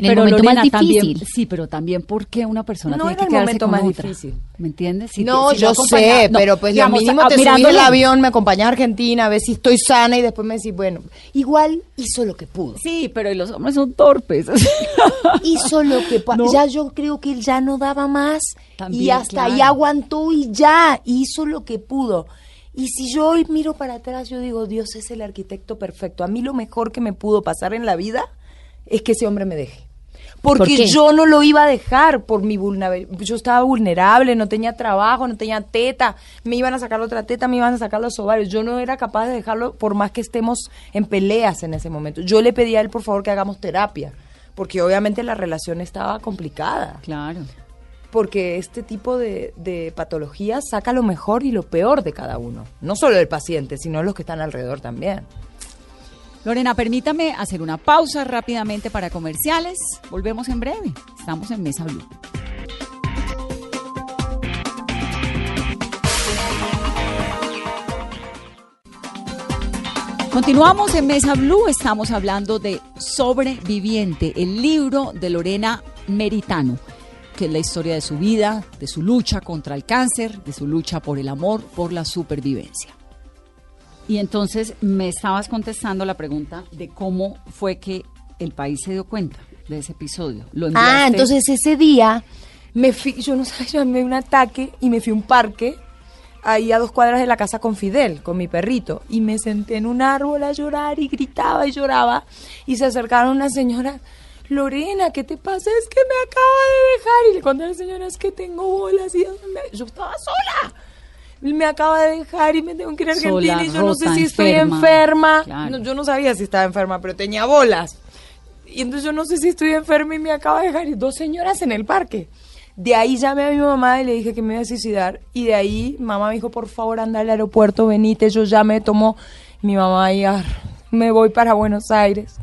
D: En el momento más
B: también-
D: difícil.
B: sí, pero también porque una persona
C: No
B: tiene que
C: el
B: quedarse
C: momento
B: con
C: más
B: otra.
C: difícil.
B: ¿Me entiendes? Si
C: no,
B: te- si
C: yo sé,
B: no,
C: pero pues
B: digamos,
C: lo mínimo te subí el avión, me acompañás a Argentina, a ver si estoy sana y después me decís, bueno, igual hizo lo que pudo.
B: Sí, pero los hombres son torpes.
C: hizo lo que
B: ¿No?
C: ya yo creo que él ya no daba más
B: También,
C: y hasta
B: claro.
C: ahí aguantó y ya hizo lo que pudo. Y si yo hoy miro para atrás, yo digo, Dios es el arquitecto perfecto. A mí lo mejor que me pudo pasar en la vida es que ese hombre me deje.
D: ¿Por
C: Porque yo no lo iba a dejar por mi vulnerabilidad. Yo estaba vulnerable, no tenía trabajo, no tenía teta. Me iban a sacar otra teta, me iban a sacar los ovarios. Yo no era capaz de dejarlo por más que estemos en peleas en ese momento. Yo le pedí a él, por favor, que hagamos terapia. Porque obviamente la relación estaba complicada.
B: claro.
C: Porque este tipo de, de patologías saca lo mejor y lo peor de cada uno. No solo del paciente, sino los que están alrededor también.
B: Lorena, permítame hacer una pausa rápidamente para comerciales. Volvemos en breve. Estamos en Mesa Blue. Continuamos en Mesa Blue, estamos hablando de Sobreviviente, el libro de Lorena Meritano, que es la historia de su vida, de su lucha contra el cáncer, de su lucha por el amor, por la supervivencia. Y entonces me estabas contestando la pregunta de cómo fue que el país se dio cuenta de ese episodio. Lo
C: Ah, entonces ese día me fui, yo no yo me dio un ataque y me fui a un parque ahí a dos cuadras de la casa con Fidel, con mi perrito, y me senté en un árbol a llorar y gritaba y lloraba y se acercaron una señora, Lorena, ¿qué te pasa? Es que me acaba de dejar y le conté a la señora, es que tengo bolas y yo estaba sola. Me acaba de dejar y me tengo que ir a
B: Sola,
C: Argentina y yo no sé si estoy
B: enferma.
C: enferma.
B: Claro.
C: No, yo no sabía si estaba enferma, pero tenía bolas. Y entonces yo no sé si estoy enferma y me acaba de dejar y dos señoras en el parque. De ahí llamé a mi mamá y le dije que me iba a suicidar. Y de ahí mamá me dijo, por favor, anda al aeropuerto, venite. Yo ya me tomo mi mamá y ah, me voy para Buenos Aires.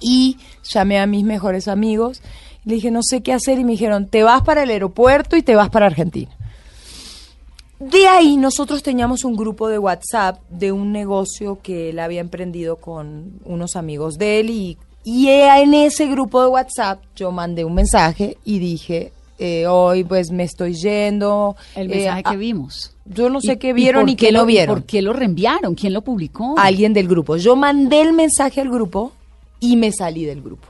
C: Y llamé a mis mejores amigos. Le dije, no sé qué hacer. Y me dijeron, te vas para el aeropuerto y te vas para Argentina. De ahí nosotros teníamos un grupo de WhatsApp de un negocio que él había emprendido con unos amigos de él y, y en ese grupo de WhatsApp yo mandé un mensaje y dije, eh, hoy pues me estoy yendo.
B: el
C: eh,
B: mensaje
C: ah,
B: que vimos.
C: Yo no sé
B: ¿Y-
C: qué vieron y qué no
B: lo-
C: vieron.
B: ¿Por qué lo reenviaron? ¿Quién lo publicó?
C: Alguien del grupo. Yo mandé el mensaje al grupo y me salí del grupo.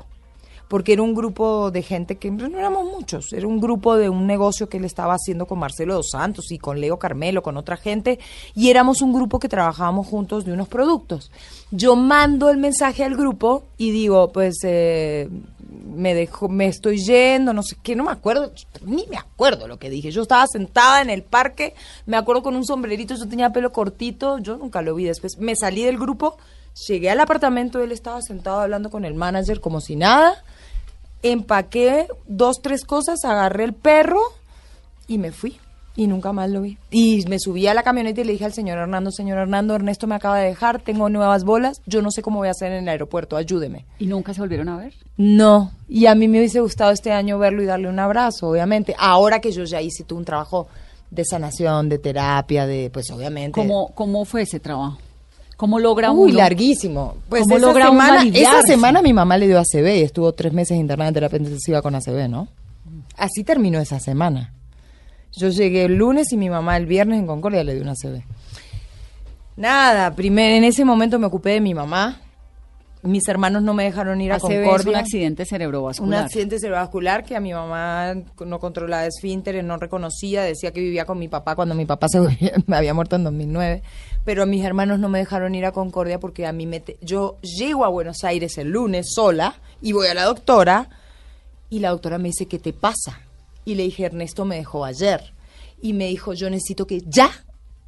C: Porque era un grupo de gente que no éramos muchos, era un grupo de un negocio que él estaba haciendo con Marcelo dos Santos y con Leo Carmelo, con otra gente, y éramos un grupo que trabajábamos juntos de unos productos. Yo mando el mensaje al grupo y digo, pues eh, me dejo, me estoy yendo, no sé qué, no me acuerdo, ni me acuerdo lo que dije. Yo estaba sentada en el parque, me acuerdo con un sombrerito, yo tenía pelo cortito, yo nunca lo vi después. Me salí del grupo, llegué al apartamento, él estaba sentado hablando con el manager como si nada. Empaqué dos, tres cosas, agarré el perro y me fui. Y nunca más lo vi. Y me subí a la camioneta y le dije al señor Hernando, señor Hernando, Ernesto me acaba de dejar, tengo nuevas bolas, yo no sé cómo voy a hacer en el aeropuerto, ayúdeme.
B: ¿Y nunca se volvieron a ver?
C: No, y a mí me hubiese gustado este año verlo y darle un abrazo, obviamente. Ahora que yo ya hice todo un trabajo de sanación, de terapia, de, pues obviamente.
B: ¿Cómo, cómo fue ese trabajo? ¿Cómo logra
C: Uy,
B: uno?
C: larguísimo. Pues
B: ¿Cómo
C: esa
B: logra
C: semana, esa semana mi mamá le dio ACV y estuvo tres meses internada en terapia intensiva con ACV, ¿no? Así terminó esa semana. Yo llegué el lunes y mi mamá el viernes en Concordia le dio una ACV. Nada, primer, en ese momento me ocupé de mi mamá. Mis hermanos no me dejaron ir a
B: ACV es
C: Concordia.
B: un accidente
C: Un
B: cerebrovascular.
C: accidente cerebrovascular que a mi mamá no controlaba esfínteres, no reconocía, decía que vivía con mi papá cuando mi papá se me había muerto en 2009, pero a mis hermanos no me dejaron ir a Concordia porque a mí me te- yo llego a Buenos Aires el lunes sola y voy a la doctora Y la doctora me dice, ¿qué te pasa? Y le dije, Ernesto me dejó ayer. Y me dijo, yo necesito que ya,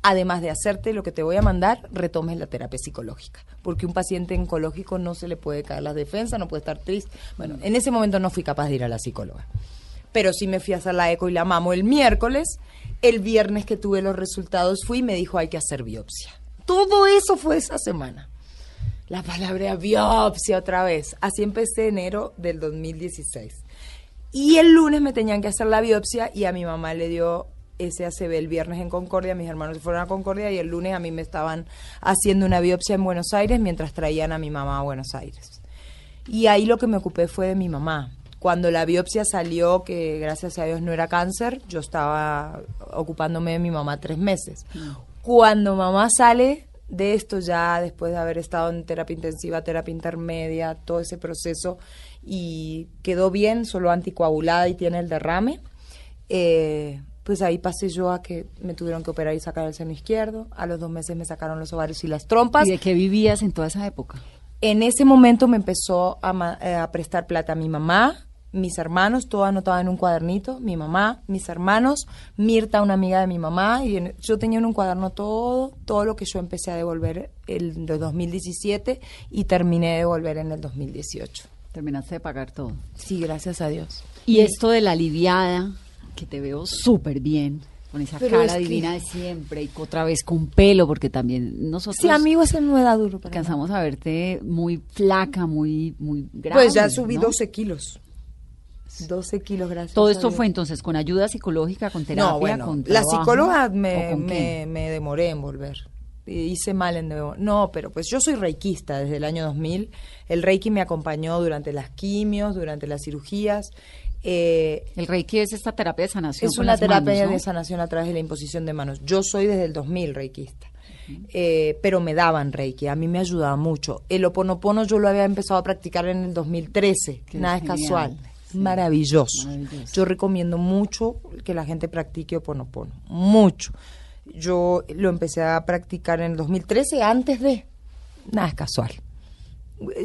C: además de hacerte lo que te voy a mandar, retomes la terapia psicológica. Porque un paciente oncológico no se le puede caer las defensas, no puede estar triste. Bueno, en ese momento no fui capaz de ir a la psicóloga. Pero sí me fui a hacer la eco y la mamo el miércoles. El viernes que tuve los resultados fui y me dijo, hay que hacer biopsia. Todo eso fue esa semana. La palabra biopsia otra vez. Así empecé enero del 2016. Y el lunes me tenían que hacer la biopsia y a mi mamá le dio SACB el viernes en Concordia, mis hermanos se fueron a Concordia y el lunes a mí me estaban haciendo una biopsia en Buenos Aires mientras traían a mi mamá a Buenos Aires. Y ahí lo que me ocupé fue de mi mamá. Cuando la biopsia salió, que gracias a Dios no era cáncer, yo estaba ocupándome de mi mamá tres meses. Cuando mamá sale de esto ya después de haber estado en terapia intensiva, terapia intermedia, todo ese proceso y quedó bien, solo anticoagulada y tiene el derrame, eh, pues ahí pasé yo a que me tuvieron que operar y sacar el seno izquierdo. A los dos meses me sacaron los ovarios y las trompas.
B: ¿Y de qué vivías en toda esa época?
C: En ese momento me empezó a, ma- eh, a prestar plata mi mamá, mis hermanos, todo anotado en un cuadernito, mi mamá, mis hermanos, Mirta, una amiga de mi mamá, y en- yo tenía en un cuaderno todo, todo lo que yo empecé a devolver en el 2017 y terminé de devolver en el 2018.
B: Terminaste de pagar todo.
C: Sí, gracias a Dios.
B: Y esto de la aliviada, que te veo súper bien, con esa
C: Pero
B: cara
C: es que-
B: divina de siempre y otra vez con pelo, porque también nosotros
C: Sí, amigo, ese no da duro para
B: alcanzamos a verte muy flaca, muy, muy grande.
C: Pues ya subí
B: ¿no?
C: 12 kilos. 12 kilos, gracias.
B: Todo esto fue entonces con ayuda psicológica, con terapia,
C: no, bueno,
B: con
C: la psicóloga
B: ¿o
C: me, me, me demoré en volver. Hice mal en devo- No, pero pues yo soy reikista desde el año 2000. El reiki me acompañó durante las quimios, durante las cirugías. Eh,
B: El Reiki es esta terapia de sanación.
C: es una terapia
B: manos, ¿no?
C: de sanación a través de la imposición de manos. Yo soy desde el 2000 reikista. Eh, pero me daban reiki, a mí me ayudaba mucho. El oponopono yo lo había empezado a practicar en el 2013,
B: Qué
C: nada es
B: genial,
C: casual,
B: sí.
C: maravilloso.
B: Maravilloso.
C: Yo recomiendo mucho que la gente practique oponopono, mucho. Yo lo empecé a practicar en el 2013 antes de, nada es casual.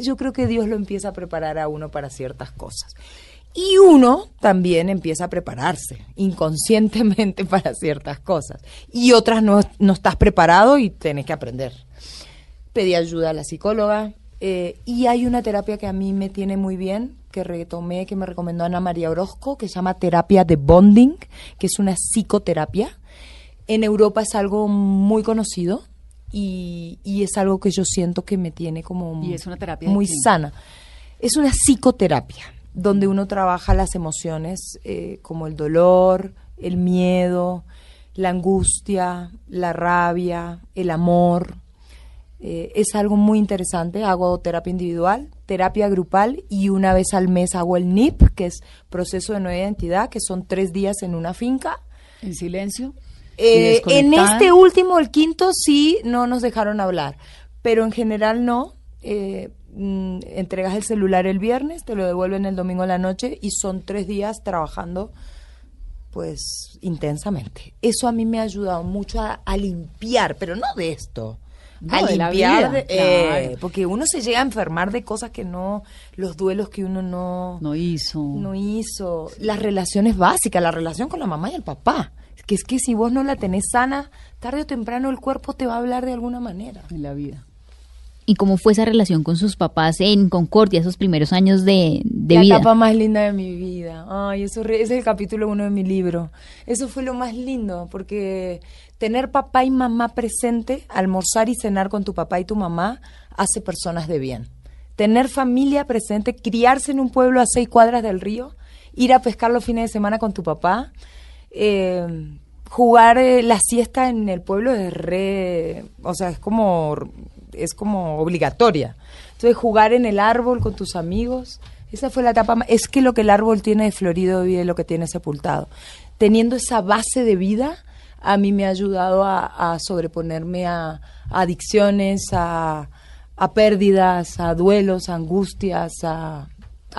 C: Yo creo que Dios lo empieza a preparar a uno para ciertas cosas. Y uno también empieza a prepararse inconscientemente para ciertas cosas. Y otras no, no estás preparado y tenés que aprender. Pedí ayuda a la psicóloga. eh, y hay una terapia que a mí me tiene muy bien, que retomé, que me recomendó Ana María Orozco, que se llama terapia de bonding, que es una psicoterapia. En Europa es algo muy conocido y, y es algo que yo siento que me tiene como
B: ¿Y es una terapia de
C: muy sana. Es una psicoterapia donde uno trabaja las emociones eh, como el dolor, el miedo, la angustia, la rabia, el amor. Eh, es algo muy interesante. Hago terapia individual, terapia grupal y una vez al mes hago el NIP, que es proceso de nueva identidad, que son tres días en una finca.
B: En silencio.
C: Eh, en este último, el quinto, sí no nos dejaron hablar, pero en general no. Eh, mm, entregas el celular el viernes, te lo devuelven el domingo a la noche y son tres días trabajando pues intensamente. Eso a mí me ha ayudado mucho a, a limpiar, pero no de esto. a
B: No,
C: limpiar,
B: vida,
C: de- eh, porque uno se llega a enfermar de cosas que no, los duelos que uno no,
B: No hizo.
C: no hizo, las relaciones básicas, la relación con la mamá y el papá. Que es que si vos no la tenés sana, tarde o temprano el cuerpo te va a hablar de alguna manera.
B: en la vida.
D: ¿Y cómo fue esa relación con sus papás en Concordia, esos primeros años de, de
C: la
D: vida?
C: etapa más linda de mi vida. Ay, eso re- es el capítulo uno de mi libro. Eso fue lo más lindo, porque tener papá y mamá presente, almorzar y cenar con tu papá y tu mamá, hace personas de bien. Tener familia presente, criarse en un pueblo a seis cuadras del río, ir a pescar los fines de semana con tu papá, eh, jugar eh, la siesta en el pueblo es re, o sea, es como es como obligatoria. Entonces jugar en el árbol con tus amigos, esa fue la etapa ma- es que lo que el árbol tiene de florido vive lo que tiene sepultado. Teniendo esa base de vida, a mí me ha ayudado a, a sobreponerme a, a adicciones, a, a pérdidas, a duelos, a angustias, a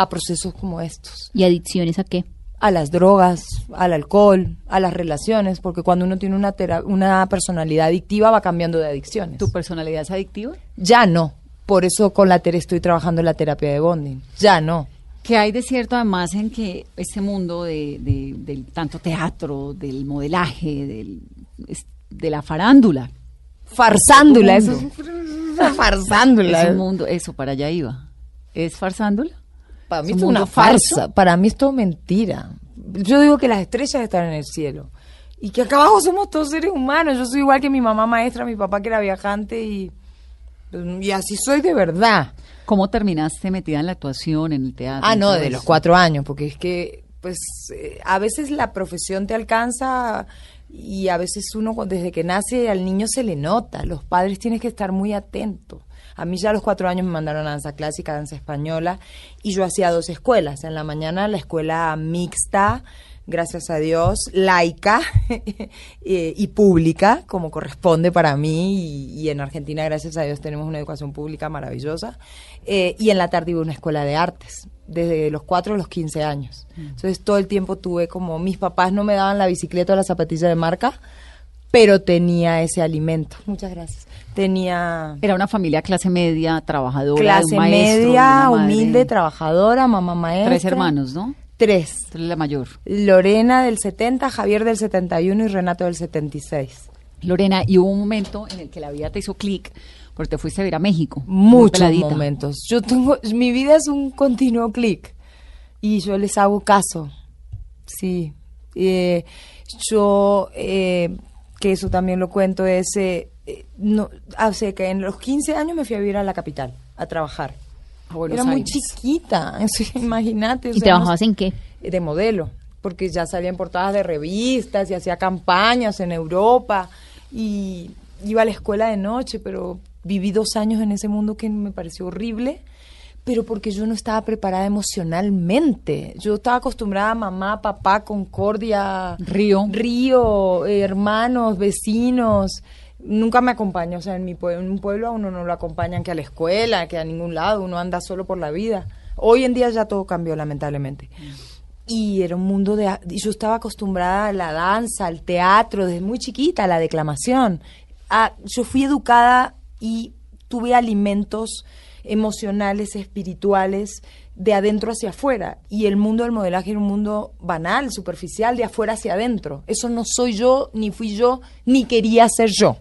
C: procesos como estos
D: ¿Y adicciones a qué?
C: A las drogas, al alcohol, a las relaciones, porque cuando uno tiene una, una personalidad adictiva va cambiando de adicciones.
B: ¿Tu personalidad es adictiva?
C: Ya no. Por eso con la Tere estoy trabajando en la terapia de bonding. Ya no.
B: ¿Qué hay de cierto además en que este mundo de, de- del tanto teatro, del modelaje, del, de la farándula?
C: Farsándula, eso es farsándula.
B: Es un mundo, eso, para allá iba. ¿Es farsándula?
C: Para mí
B: ¿Es
C: es
B: un
C: una farsa.
B: falso?
C: Para mí es todo mentira. Yo digo que las estrellas están en el cielo. Y que acá abajo somos todos seres humanos. Yo soy igual que mi mamá maestra, mi papá que era viajante y, y así soy de verdad.
B: ¿Cómo terminaste metida en la actuación, en el teatro?
C: Ah, no, de
B: eso?
C: los cuatro años, porque es que, pues, eh, a veces la profesión te alcanza y a veces uno desde que nace al niño se le nota. Los padres tienes que estar muy atentos. A mí ya a los cuatro años me mandaron a danza clásica, danza española, y yo hacía dos escuelas. En la mañana la escuela mixta, gracias a Dios, laica eh, y pública, como corresponde para mí, y, y en Argentina, gracias a Dios, tenemos una educación pública maravillosa. Eh, y en la tarde iba a una escuela de artes, desde los 4 a los 15 años. Entonces todo el tiempo tuve como, mis papás no me daban la bicicleta o la zapatilla de marca, pero tenía ese alimento. Muchas gracias. Tenía
B: Era una familia clase media, trabajadora,
C: clase
B: un maestro,
C: media,
B: madre.
C: humilde, trabajadora, mamá maestra.
B: Tres hermanos, ¿no?
C: Tres.
B: La mayor.
C: Lorena del 70, Javier del 71 y Renato del 76.
B: Lorena, y hubo un momento en el que la vida te hizo clic porque te fuiste a ver a México.
C: Muchos momentos. Yo tengo, mi vida es un continuo clic y yo les hago caso. Sí. Eh, yo, eh, que eso también lo cuento, es, eh, eh, no, hace que en los 15 años me fui a vivir a la capital, a trabajar.
B: A
C: Era muy
B: Aires.
C: chiquita, sí, imagínate. o
D: ¿Y
C: sea,
D: trabajabas
C: no-
D: en qué?
C: de modelo, porque ya salía en portadas de revistas y hacía campañas en Europa y iba a la escuela de noche, pero viví dos años en ese mundo que me pareció horrible, pero porque yo no estaba preparada emocionalmente. Yo estaba acostumbrada a mamá, papá, concordia,
B: Río.
C: río, eh, hermanos, vecinos. Nunca me acompañó, o sea, en, mi pue- en un pueblo a uno no lo acompañan que a la escuela, que a ningún lado, uno anda solo por la vida. Hoy en día ya todo cambió, lamentablemente. Y era un mundo de... y yo estaba acostumbrada a la danza, al teatro, desde muy chiquita, a la declamación. A- yo fui educada y tuve alimentos emocionales, espirituales, de adentro hacia afuera. Y el mundo del modelaje era un mundo banal, superficial, de afuera hacia adentro. Eso no soy yo, ni fui yo, ni quería ser yo.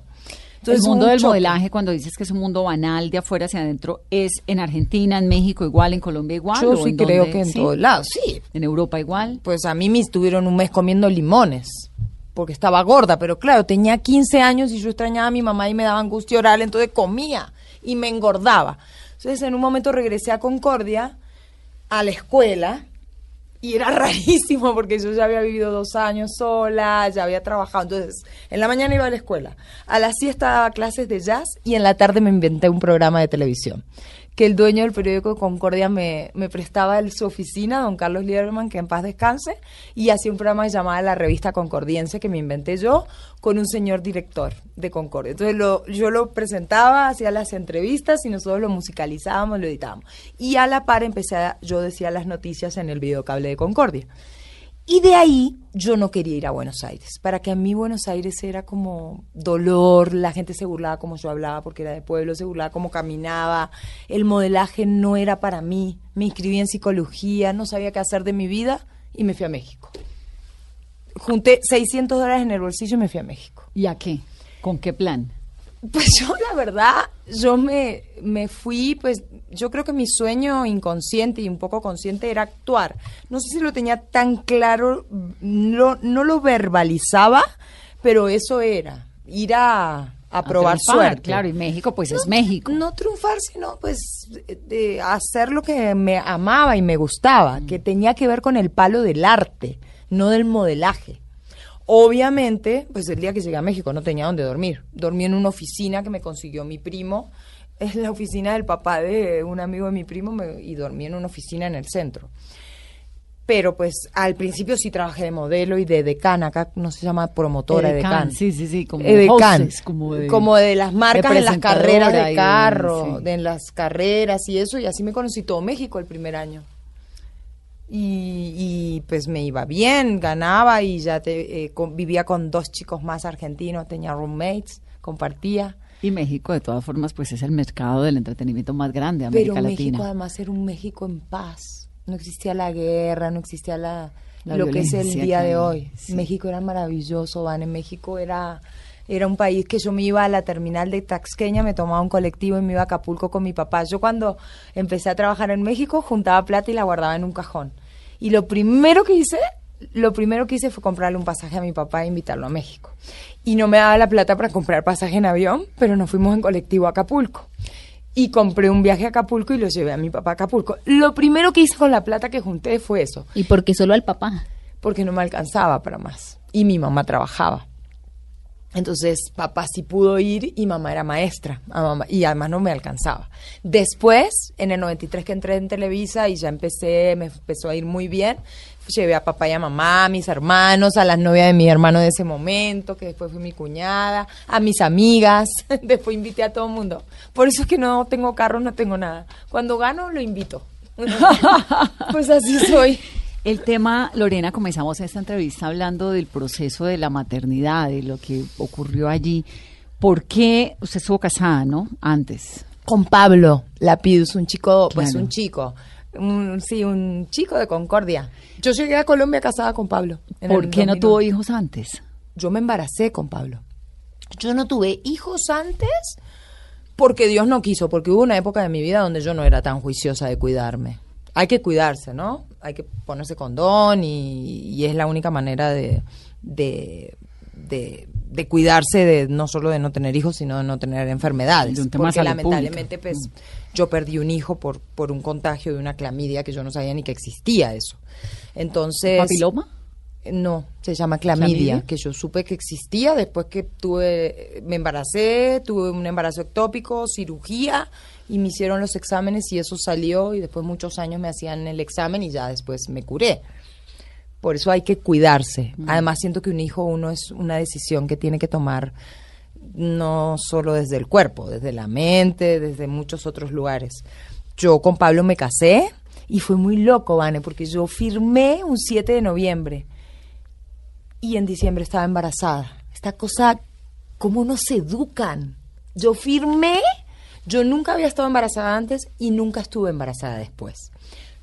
B: El mundo
C: un
B: del
C: choque.
B: modelaje, cuando dices que es un mundo banal de afuera hacia adentro, ¿es en Argentina, en México igual, en Colombia igual?
C: Yo sí
B: en
C: creo que en
B: ¿Sí?
C: todos lados, sí.
B: ¿En Europa igual?
C: Pues a mí me estuvieron un mes comiendo limones, porque estaba gorda, pero claro, tenía 15 años y yo extrañaba a mi mamá y me daba angustia oral, entonces comía y me engordaba. Entonces en un momento regresé a Concordia, a la escuela, y era rarísimo porque yo ya había vivido dos años sola, ya había trabajado. Entonces, en la mañana iba a la escuela, a la siesta daba clases de jazz y en la tarde me inventé un programa de televisión. Que el dueño del periódico Concordia me, me prestaba el- su oficina, don Carlos Lieberman, que en paz descanse, y hacía un programa llamado La Revista Concordiense que me inventé yo con un señor director de Concordia. Entonces lo, yo lo presentaba, hacía las entrevistas y nosotros lo musicalizábamos, lo editábamos. Y a la par empecé a, yo decía las noticias en el videocable de Concordia. Y de ahí yo no quería ir a Buenos Aires. Para que a mí Buenos Aires era como dolor, la gente se burlaba como yo hablaba porque era de pueblo, se burlaba como caminaba, el modelaje no era para mí. Me inscribí en psicología, no sabía qué hacer de mi vida y me fui a México. Junté 600 dólares en el bolsillo y me fui a México.
B: ¿Y a qué? ¿Con qué plan?
C: Pues yo la verdad, yo me, me fui, pues yo creo que mi sueño inconsciente y un poco consciente era actuar. No sé si lo tenía tan claro, no, no lo verbalizaba, pero eso era, ir a, a probar
B: triunfar,
C: suerte.
B: Claro, y México, pues es México.
C: No triunfar, sino pues de- de hacer lo que me amaba y me gustaba, que tenía que ver con el palo del arte, no del modelaje. Obviamente, pues el día que llegué a México no tenía dónde dormir. Dormí en una oficina que me consiguió mi primo, es la oficina del papá de un amigo de mi primo me- y dormí en una oficina en el centro. Pero pues al principio sí trabajé de modelo y de decana, acá no se llama promotora, de decana.
B: sí, sí, sí, como
C: Edecán,
B: hostess, como de-
C: como de las marcas
B: de
C: en las carreras de carro,
B: sí.
C: de en las carreras y eso, y así me conocí todo México el primer año. Y, y, pues me iba bien, ganaba y ya te, eh, con- vivía con dos chicos más argentinos, tenía roommates, compartía.
B: Y México, de todas formas, pues es el mercado del entretenimiento más grande de
C: Pero
B: América
C: México
B: Latina.
C: además era un México en paz. no existía la guerra, no existía la,
B: La
C: lo que es el día de hoy.
B: sí.
C: México era maravilloso, Van. En México era, era un país que yo me iba a la terminal de Taxqueña, me tomaba un colectivo y me iba a Acapulco con mi papá. Yo cuando empecé a trabajar en México juntaba plata y la guardaba en un cajón. Y lo primero que hice, lo primero que hice fue comprarle un pasaje a mi papá e invitarlo a México. Y no me daba la plata para comprar pasaje en avión, pero nos fuimos en colectivo a Acapulco. Y compré un viaje a Acapulco y lo llevé a mi papá a Acapulco. Lo primero que hice con la plata que junté fue eso
D: ¿Y por qué solo al papá?
C: porque no me alcanzaba para más. Y mi mamá trabajaba. Entonces, papá sí pudo ir y mamá era maestra. y además no me alcanzaba. Después, en el 93 que entré en Televisa y ya empecé, me empezó a ir muy bien, llevé a papá y a mamá, a mis hermanos, a las novias de mi hermano de ese momento, que después fue mi cuñada, a mis amigas. después invité a todo el mundo. Por eso es que no tengo carro, no tengo nada. Cuando gano, lo invito. pues así soy.
B: El tema, Lorena, comenzamos esta entrevista hablando del proceso de la maternidad, de lo que ocurrió allí. ¿Por qué usted estuvo casada, no? Antes.
C: con Pablo Lapidus, un chico, pues un chico, un, sí, un chico de Concordia. Yo llegué a Colombia casada con Pablo.
B: ¿Por qué no
C: 2001.
B: tuvo hijos antes?
C: Yo me embaracé con Pablo. Yo no tuve hijos antes porque Dios no quiso, porque hubo una época de mi vida donde yo no era tan juiciosa de cuidarme. Hay que cuidarse, ¿no? Hay que ponerse condón y, y es la única manera de, de, de, de cuidarse de no solo de no tener hijos, sino de no tener enfermedades.
B: De un tema
C: porque lamentablemente,
B: pública.
C: pues, yo perdí un hijo por, por un contagio de una clamidia que yo no sabía ni que existía eso. Entonces...
B: ¿Papiloma?
C: No, se llama clamidia,
B: ¿Clamidia?
C: que yo supe que existía después que tuve, me embaracé, tuve un embarazo ectópico, cirugía y me hicieron los exámenes y eso salió y después muchos años me hacían el examen y ya después me curé. Por eso hay que cuidarse. Además siento que un hijo uno es una decisión que tiene que tomar no solo desde el cuerpo, desde la mente, desde muchos otros lugares. Yo con Pablo me casé y fue muy loco, Vane, porque yo firmé un 7 de noviembre y en diciembre estaba embarazada. Esta cosa, ¿cómo nos educan? Yo firmé, yo nunca había estado embarazada antes y nunca estuve embarazada después.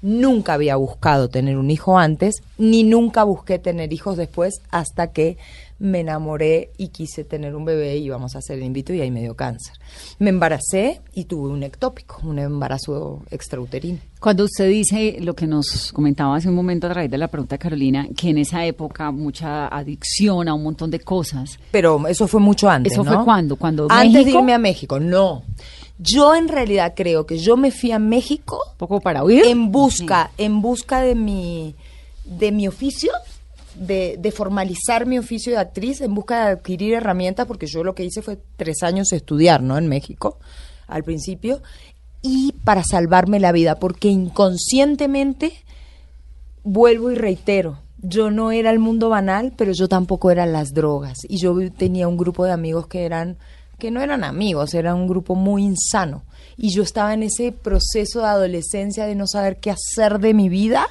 C: Nunca había buscado tener un hijo antes, ni nunca busqué tener hijos después hasta que me enamoré y quise tener un bebé y íbamos a hacer el invito y ahí me dio cáncer. Me embaracé y tuve un ectópico, un embarazo extrauterino.
B: Cuando usted dice lo que nos comentaba hace un momento a través de la pregunta de Carolina, que en esa época mucha adicción a un montón de cosas.
C: Pero eso fue mucho antes.
B: ¿Eso
C: ¿no?
B: fue cuándo? ¿Cuando
C: Antes
B: México?
C: de irme a México, no. Yo en realidad creo que yo me fui a México
B: poco para huir.
C: en busca, en busca de mi, de mi oficio, de, de formalizar mi oficio de actriz, en busca de adquirir herramientas, porque yo lo que hice fue tres años estudiar, ¿no? En México, al principio, y para salvarme la vida, porque inconscientemente vuelvo y reitero, yo no era el mundo banal, pero yo tampoco era las drogas. Y yo tenía un grupo de amigos que eran, que no eran amigos, era un grupo muy insano. Y yo estaba en ese proceso de adolescencia de no saber qué hacer de mi vida.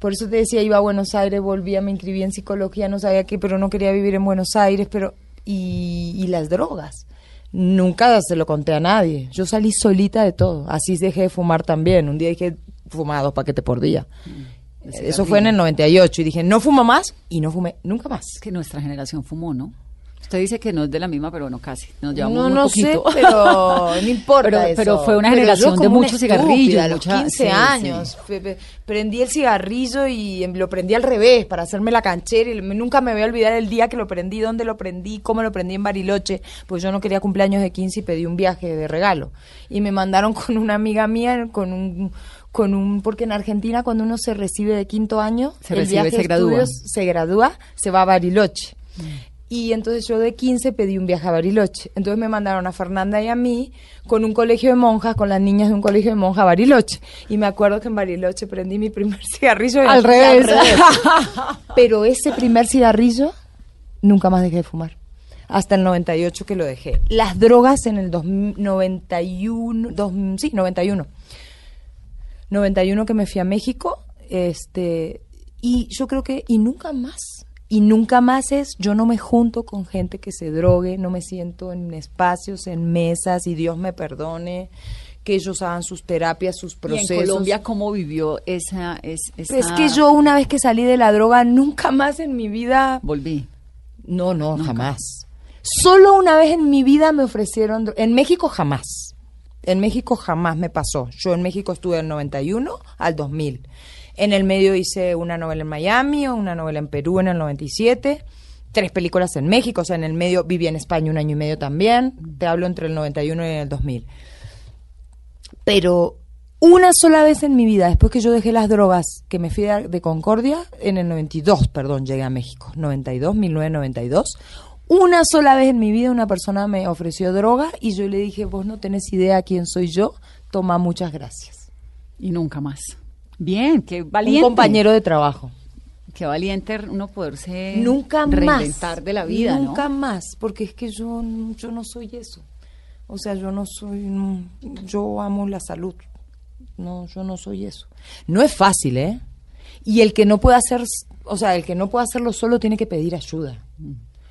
C: Por eso te decía, iba a Buenos Aires, volvía, me inscribí en psicología, no sabía qué, pero no quería vivir en Buenos Aires, pero... Y, y las drogas. Nunca se lo conté a nadie. Yo salí solita de todo. Así dejé de fumar también. Un día dije, fumaba dos paquetes por día. Eso fue en el 98 y dije, no fumo más y no fumé nunca más.
B: Es que nuestra generación fumó, ¿no? Usted dice que no es de la misma, pero bueno, casi. Nos llevamos
C: No,
B: muy
C: no sé,
B: poquito.
C: pero no importa
B: Pero-
C: eso.
B: pero fue una
C: Pero
B: generación de muchos cigarrillos,
C: a los
B: mucha-
C: 15
B: sí,
C: años. Prendí el cigarrillo y em- lo prendí al revés para hacerme la canchera. Y nunca me voy a olvidar el día que lo prendí, dónde lo prendí, cómo lo prendí en Bariloche. Pues yo no quería cumpleaños de 15 y pedí un viaje de regalo. Y me mandaron con una amiga mía, con un con un porque en Argentina cuando uno se recibe de quinto año
B: Se
C: el
B: recibe,
C: viaje
B: se
C: de
B: gradúa.
C: estudios se gradúa se va a Bariloche y entonces yo de 15 pedí un viaje a Bariloche. Entonces me mandaron a Fernanda y a mí con un colegio de monjas, con las niñas de un colegio de monjas a Bariloche. Y me acuerdo que en Bariloche prendí mi primer cigarrillo.
B: Al revés.
C: Pero ese primer cigarrillo nunca más dejé de fumar. Hasta el 98 que lo dejé. Las drogas en el 2000 91, dos- sí, 91. 91 que me fui a México, este, y yo creo que, y nunca más. Y nunca más es, yo no me junto con gente que se drogue, no me siento en espacios, en mesas, y Dios me perdone, que ellos hagan sus terapias, sus
B: ¿Y
C: procesos.
B: en Colombia cómo vivió esa, es- esa-
C: Es que yo una vez que salí de la droga, nunca más en mi vida...
B: Volví.
C: No, no, jamás. Solo una vez en mi vida me ofrecieron... En México jamás. En México jamás me pasó. Yo en México estuve del 91 al 2000. En el medio hice una novela en Miami, una novela en Perú en el 97, tres películas en México, o sea, en el medio viví en España un año y medio también. Te hablo entre el 91 y el 2000. Pero una sola vez en mi vida, después que yo dejé las drogas, que me fui de, Concordia, en el 92, perdón, llegué a México, 92, 1992. Una sola vez en mi vida una persona me ofreció droga y yo le dije, vos no tenés idea quién soy yo, toma muchas gracias.
B: Y nunca más. Bien, qué valiente.
C: Un compañero de trabajo.
B: Qué valiente uno poderse
C: Nunca más.
B: reinventar de la vida,
C: Nunca
B: ¿no?
C: más, porque es que yo, yo no soy eso. O sea, yo no soy, no- yo amo la salud. No, yo no soy eso. No es fácil, ¿eh? Y el que no puede hacer, o sea, el que no puede hacerlo solo tiene que pedir ayuda.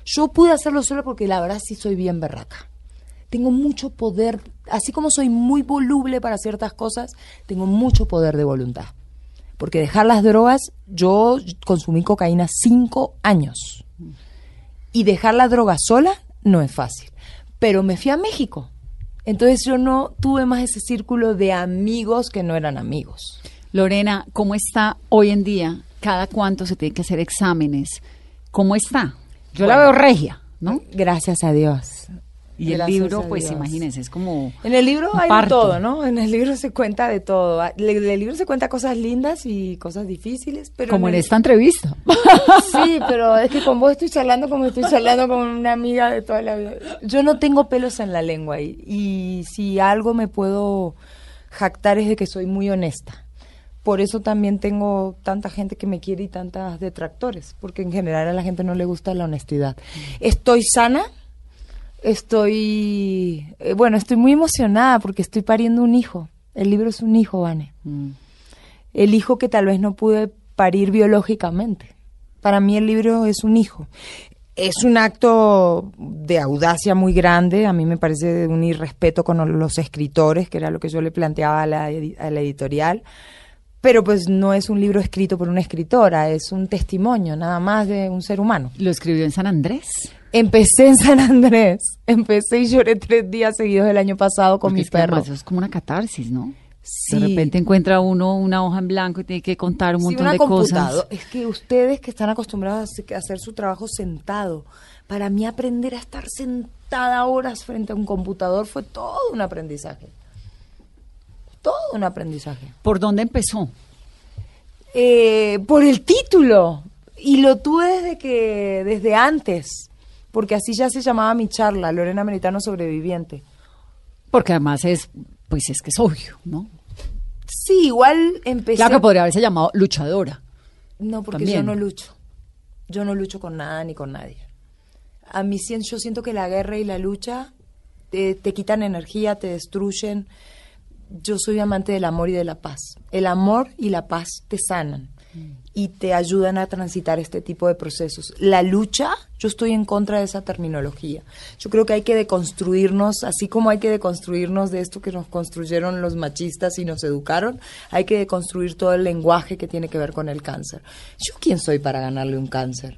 C: Yo pude hacerlo solo porque la verdad sí soy bien berraca. Tengo mucho poder, así como soy muy voluble para ciertas cosas, tengo mucho poder de voluntad. Porque dejar las drogas, yo consumí cocaína cinco años. Y dejar la droga sola no es fácil. Pero me fui a México. Entonces yo no tuve más ese círculo de amigos que no eran amigos.
B: Lorena, ¿cómo está hoy en día? ¿Cada cuánto se tiene que hacer exámenes? ¿Cómo está? Yo la veo regia, ¿no?
C: Gracias a Dios.
B: Y el libro, pues imagínense, es como...
C: En el libro hay de todo, ¿no? En el libro se cuenta de todo. Le- En el libro se cuenta cosas lindas y cosas difíciles, pero
B: como en
C: el-
B: esta entrevista.
C: Sí, pero es que con vos estoy charlando como estoy charlando con una amiga de toda la vida. Yo no tengo pelos en la lengua y, y si algo me puedo jactar es de que soy muy honesta. Por eso también tengo tanta gente que me quiere y tantas detractores, porque en general a la gente no le gusta la honestidad. Estoy sana, estoy, eh, bueno, estoy muy emocionada porque estoy pariendo un hijo. El libro es un hijo, Vane
B: Mm.
C: el hijo que tal vez no pude parir biológicamente. Para mí el libro es un hijo. Es un acto de audacia muy grande, a mí me parece un irrespeto con los escritores, que era lo que yo le planteaba a la, edi- a la editorial, pero pues no es un libro escrito por una escritora, es un testimonio nada más de un ser humano.
B: Lo escribió en San Andrés.
C: Empecé en San Andrés, empecé y lloré tres días seguidos el año pasado con
B: Porque
C: mi
B: es que
C: perro.
B: además eso es como una catarsis, ¿no?
C: Sí.
B: De repente encuentra uno una hoja en blanco y tiene que contar un
C: Sí,
B: montón de cosas.
C: Es que ustedes que están acostumbrados a hacer- a hacer su trabajo sentado, para mí aprender a estar sentada horas frente a un computador fue todo un aprendizaje. Todo un aprendizaje.
B: ¿Por dónde empezó?
C: Eh, por el título. Y lo tuve desde que, desde antes, porque así ya se llamaba mi charla, Lorena Meritano Sobreviviente.
B: Porque además es, pues es que es obvio, ¿no?
C: Sí, igual empecé.
B: Claro que podría haberse llamado luchadora.
C: No, porque
B: También.
C: yo no lucho. Yo no lucho con nada ni con nadie. A mí yo siento que la guerra y la lucha te, te quitan energía, te destruyen. Yo soy amante del amor y de la paz. El amor y la paz te sanan y te ayudan a transitar este tipo de procesos. La lucha, yo estoy en contra de esa terminología. Yo creo que hay que deconstruirnos, así como hay que deconstruirnos de esto que nos construyeron los machistas y nos educaron, hay que deconstruir todo el lenguaje que tiene que ver con el cáncer. ¿Yo quién soy para ganarle un cáncer?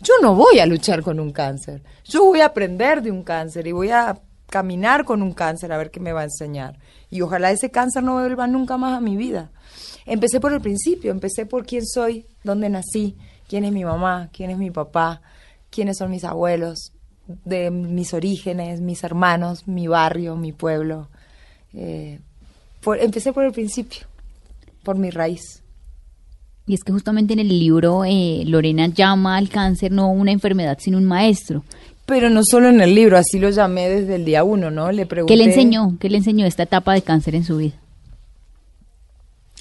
C: Yo no voy a luchar con un cáncer. Yo voy a aprender de un cáncer y voy a caminar con un cáncer a ver qué me va a enseñar. Y ojalá ese cáncer no vuelva nunca más a mi vida. Empecé por el principio, empecé por quién soy, dónde nací, quién es mi mamá, quién es mi papá, quiénes son mis abuelos, de mis orígenes, mis hermanos, mi barrio, mi pueblo. Eh, por- empecé por el principio, por mi raíz.
D: Y es que justamente en el libro eh, Lorena llama al cáncer no una enfermedad, sino un maestro.
C: Pero no solo en el libro, así lo llamé desde el día uno, ¿no? Le pregunté.
D: ¿Qué le enseñó? ¿Qué le enseñó esta etapa de cáncer en su vida?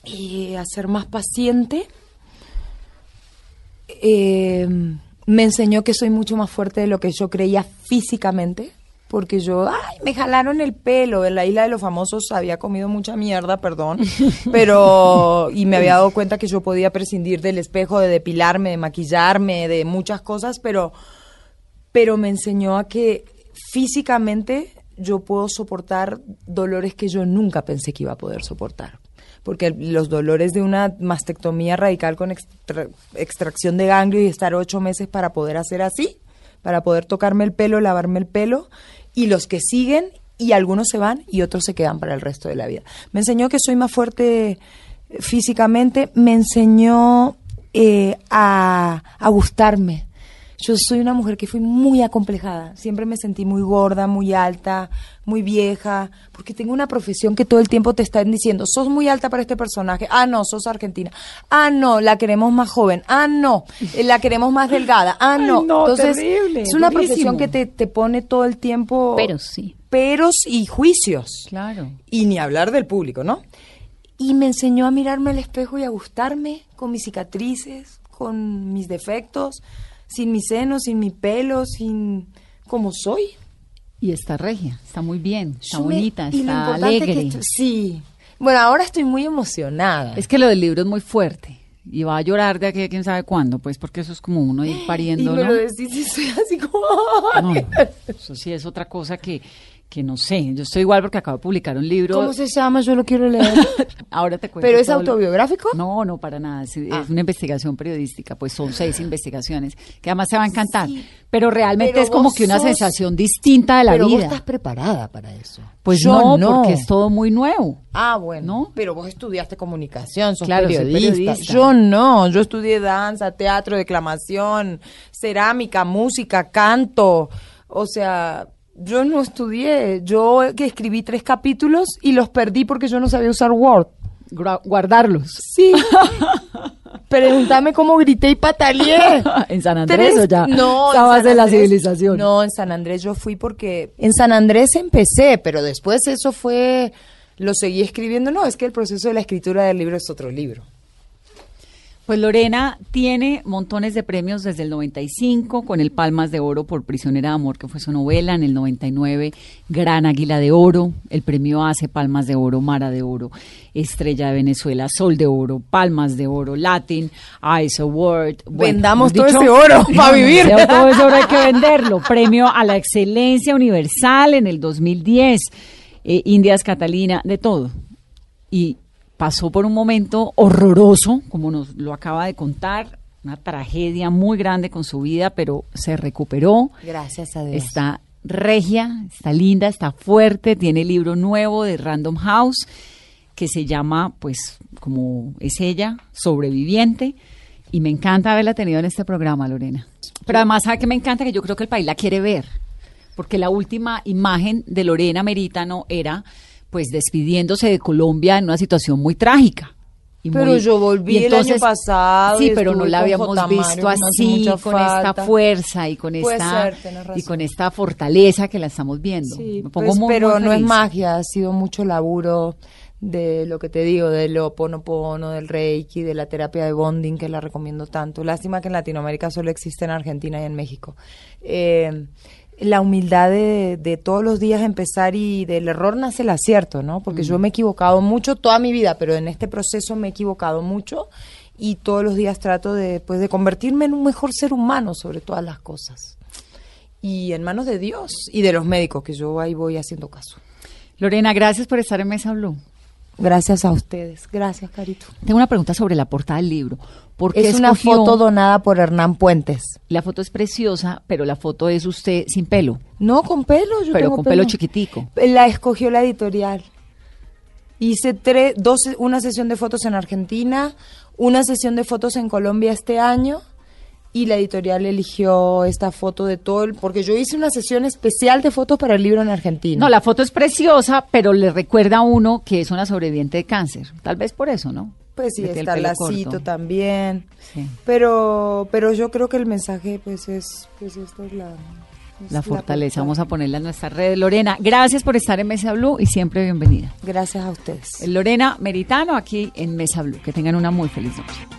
C: eh, a ser más paciente. Eh, me enseñó que soy mucho más fuerte de lo que yo creía físicamente, porque yo, ay, me jalaron el pelo. En la isla de los famosos había comido mucha mierda, perdón, pero, y me había dado cuenta que yo podía prescindir del espejo, de depilarme, de maquillarme, de muchas cosas, pero, pero me enseñó a que físicamente yo puedo soportar dolores que yo nunca pensé que iba a poder soportar. Porque los dolores de una mastectomía radical con extra- extracción de ganglio y estar ocho meses para poder hacer así, para poder tocarme el pelo, lavarme el pelo, y los que siguen, y algunos se van y otros se quedan para el resto de la vida. Me enseñó que soy más fuerte eh, físicamente, me enseñó eh, a, a gustarme. Yo soy una mujer que fui muy acomplejada. Siempre me sentí muy gorda, muy alta, muy vieja, porque tengo una profesión que todo el tiempo te están diciendo, sos muy alta para este personaje. Ah, no, sos argentina. Ah, no, la queremos más joven. Ah, no, eh, la queremos más delgada. Ah,
B: Ay,
C: no.
B: no,
C: Entonces,
B: terrible,
C: es una
B: durísimo.
C: profesión que te, te pone todo el tiempo
D: Pero sí.
C: peros y juicios.
B: Claro.
C: Y ni hablar del público, ¿no? Y me enseñó a mirarme al espejo y a gustarme con mis cicatrices, con mis defectos, sin mis senos, sin mi pelo, sin como soy.
B: Y está regia, está muy bien, está
C: Yo
B: bonita, está alegre.
C: esto- sí. Bueno, ahora estoy muy emocionada.
B: Es que lo del libro es muy fuerte. Y va a llorar de aquí a quién sabe cuándo, pues porque eso es como uno ir
C: y
B: pariendo,
C: me
B: ¿no?
C: lo decís y soy así como...
B: No, eso sí es otra cosa que, que no sé. Yo estoy igual porque acabo de publicar un libro.
C: ¿Cómo se llama? Yo lo quiero leer.
B: Ahora te cuento.
C: ¿Pero es
B: lo-
C: autobiográfico?
B: No, no, para nada. Es, es
C: Ah.
B: una investigación periodística. Pues son seis investigaciones que además te va a encantar.
C: Sí.
B: Pero realmente
C: Pero
B: es como que una
C: sos-
B: sensación distinta de la
C: Pero vos
B: vida.
C: estás preparada para eso.
B: Pues
C: Yo
B: no, porque es todo muy nuevo.
C: Ah, bueno.
B: ¿No?
C: Pero vos estudiaste comunicación, sos
B: Claro, soy
C: periodista.
B: periodista.
C: Yo no, yo estudié danza, teatro, declamación, cerámica, música, canto. O sea, yo no estudié. Yo que escribí tres capítulos y los perdí porque yo no sabía usar Word.
B: Gra- Guardarlos.
C: Sí. Pregúntame cómo grité y pataleé.
B: ¿En San Andrés o ya
C: No, en
B: estabas en la civilización?
C: No, en San Andrés yo fui porque en San Andrés empecé, pero después eso fue, lo seguí escribiendo. No, es que el proceso de la escritura del libro es otro libro.
B: Pues Lorena tiene montones de premios desde el 95 con el Palmas de Oro por Prisionera de Amor, que fue su novela, en el 99 Gran Águila de Oro, el premio ACE Palmas de Oro, Mara de Oro, Estrella de Venezuela, Sol de Oro, Palmas de Oro, Latin, Ice Award.
C: Vendamos
B: hemos
C: todo ese oro pa' vivir.
B: Todo ese oro hay que venderlo. Premio a la excelencia universal en el 2010, eh, Indias Catalina, de todo. Y pasó por un momento horroroso, como nos lo acaba de contar, una tragedia muy grande con su vida, pero se recuperó.
C: Gracias a Dios.
B: Está regia, está linda, está fuerte, tiene libro nuevo de Random House que se llama, pues, como es ella, sobreviviente. Y me encanta haberla tenido en este programa, Lorena. Pero además, ¿sabe que me encanta? Que yo creo que el país la quiere ver. Porque la última imagen de Lorena Meritano era, pues, despidiéndose de Colombia en una situación muy trágica. y
C: Pero
B: muy-
C: yo volví
B: y
C: el año pasado
B: Sí, pero no la habíamos
C: J.
B: Visto así, con esta fuerza y con
C: Puede
B: esta
C: ser,
B: y con esta fortaleza que la estamos viendo.
C: Sí,
B: Me pongo
C: pues,
B: muy,
C: pero
B: muy
C: no es magia, ha sido mucho laburo de lo que te digo, del Ho'oponopono, del Reiki, de la terapia de bonding, que la recomiendo tanto. Lástima que en Latinoamérica solo existe en Argentina y en México. Eh, la humildad de, de todos los días empezar y del error nace el acierto, ¿no? Porque yo me he equivocado mucho toda mi vida, pero en este proceso me he equivocado mucho y todos los días trato de, pues, de convertirme en un mejor ser humano sobre todas las cosas. Y en manos de Dios y de los médicos, que yo ahí voy haciendo caso.
B: Lorena, gracias por estar en Mesa Blue.
C: Gracias a ustedes. Gracias, Carito.
B: Tengo una pregunta sobre la portada del libro. ¿Por qué
C: Es una foto donada por Hernán Puentes.
B: La foto es preciosa, pero la foto es usted sin pelo,
C: No, con pelo. Yo
B: pero
C: tengo
B: con pelo chiquitico.
C: La escogió la editorial. Hice tres, dos, una sesión de fotos en Argentina, una sesión de fotos en Colombia este año y la editorial eligió esta foto de todo el, porque yo hice una sesión especial de fotos para el libro en Argentina.
B: No, la foto es preciosa, pero le recuerda a uno que es una sobreviviente de cáncer. Tal vez por eso, ¿no?
C: Pues sí, está el lacito
B: corto.
C: también.
B: Sí.
C: Pero, pero yo creo que el mensaje, pues es, pues esta es la, es
B: La fortaleza. Vamos a ponerla en nuestras redes. Lorena, gracias por estar en Mesa Blue y siempre bienvenida.
C: Gracias a ustedes.
B: Lorena Meritano aquí en Mesa Blue. Que tengan una muy feliz noche.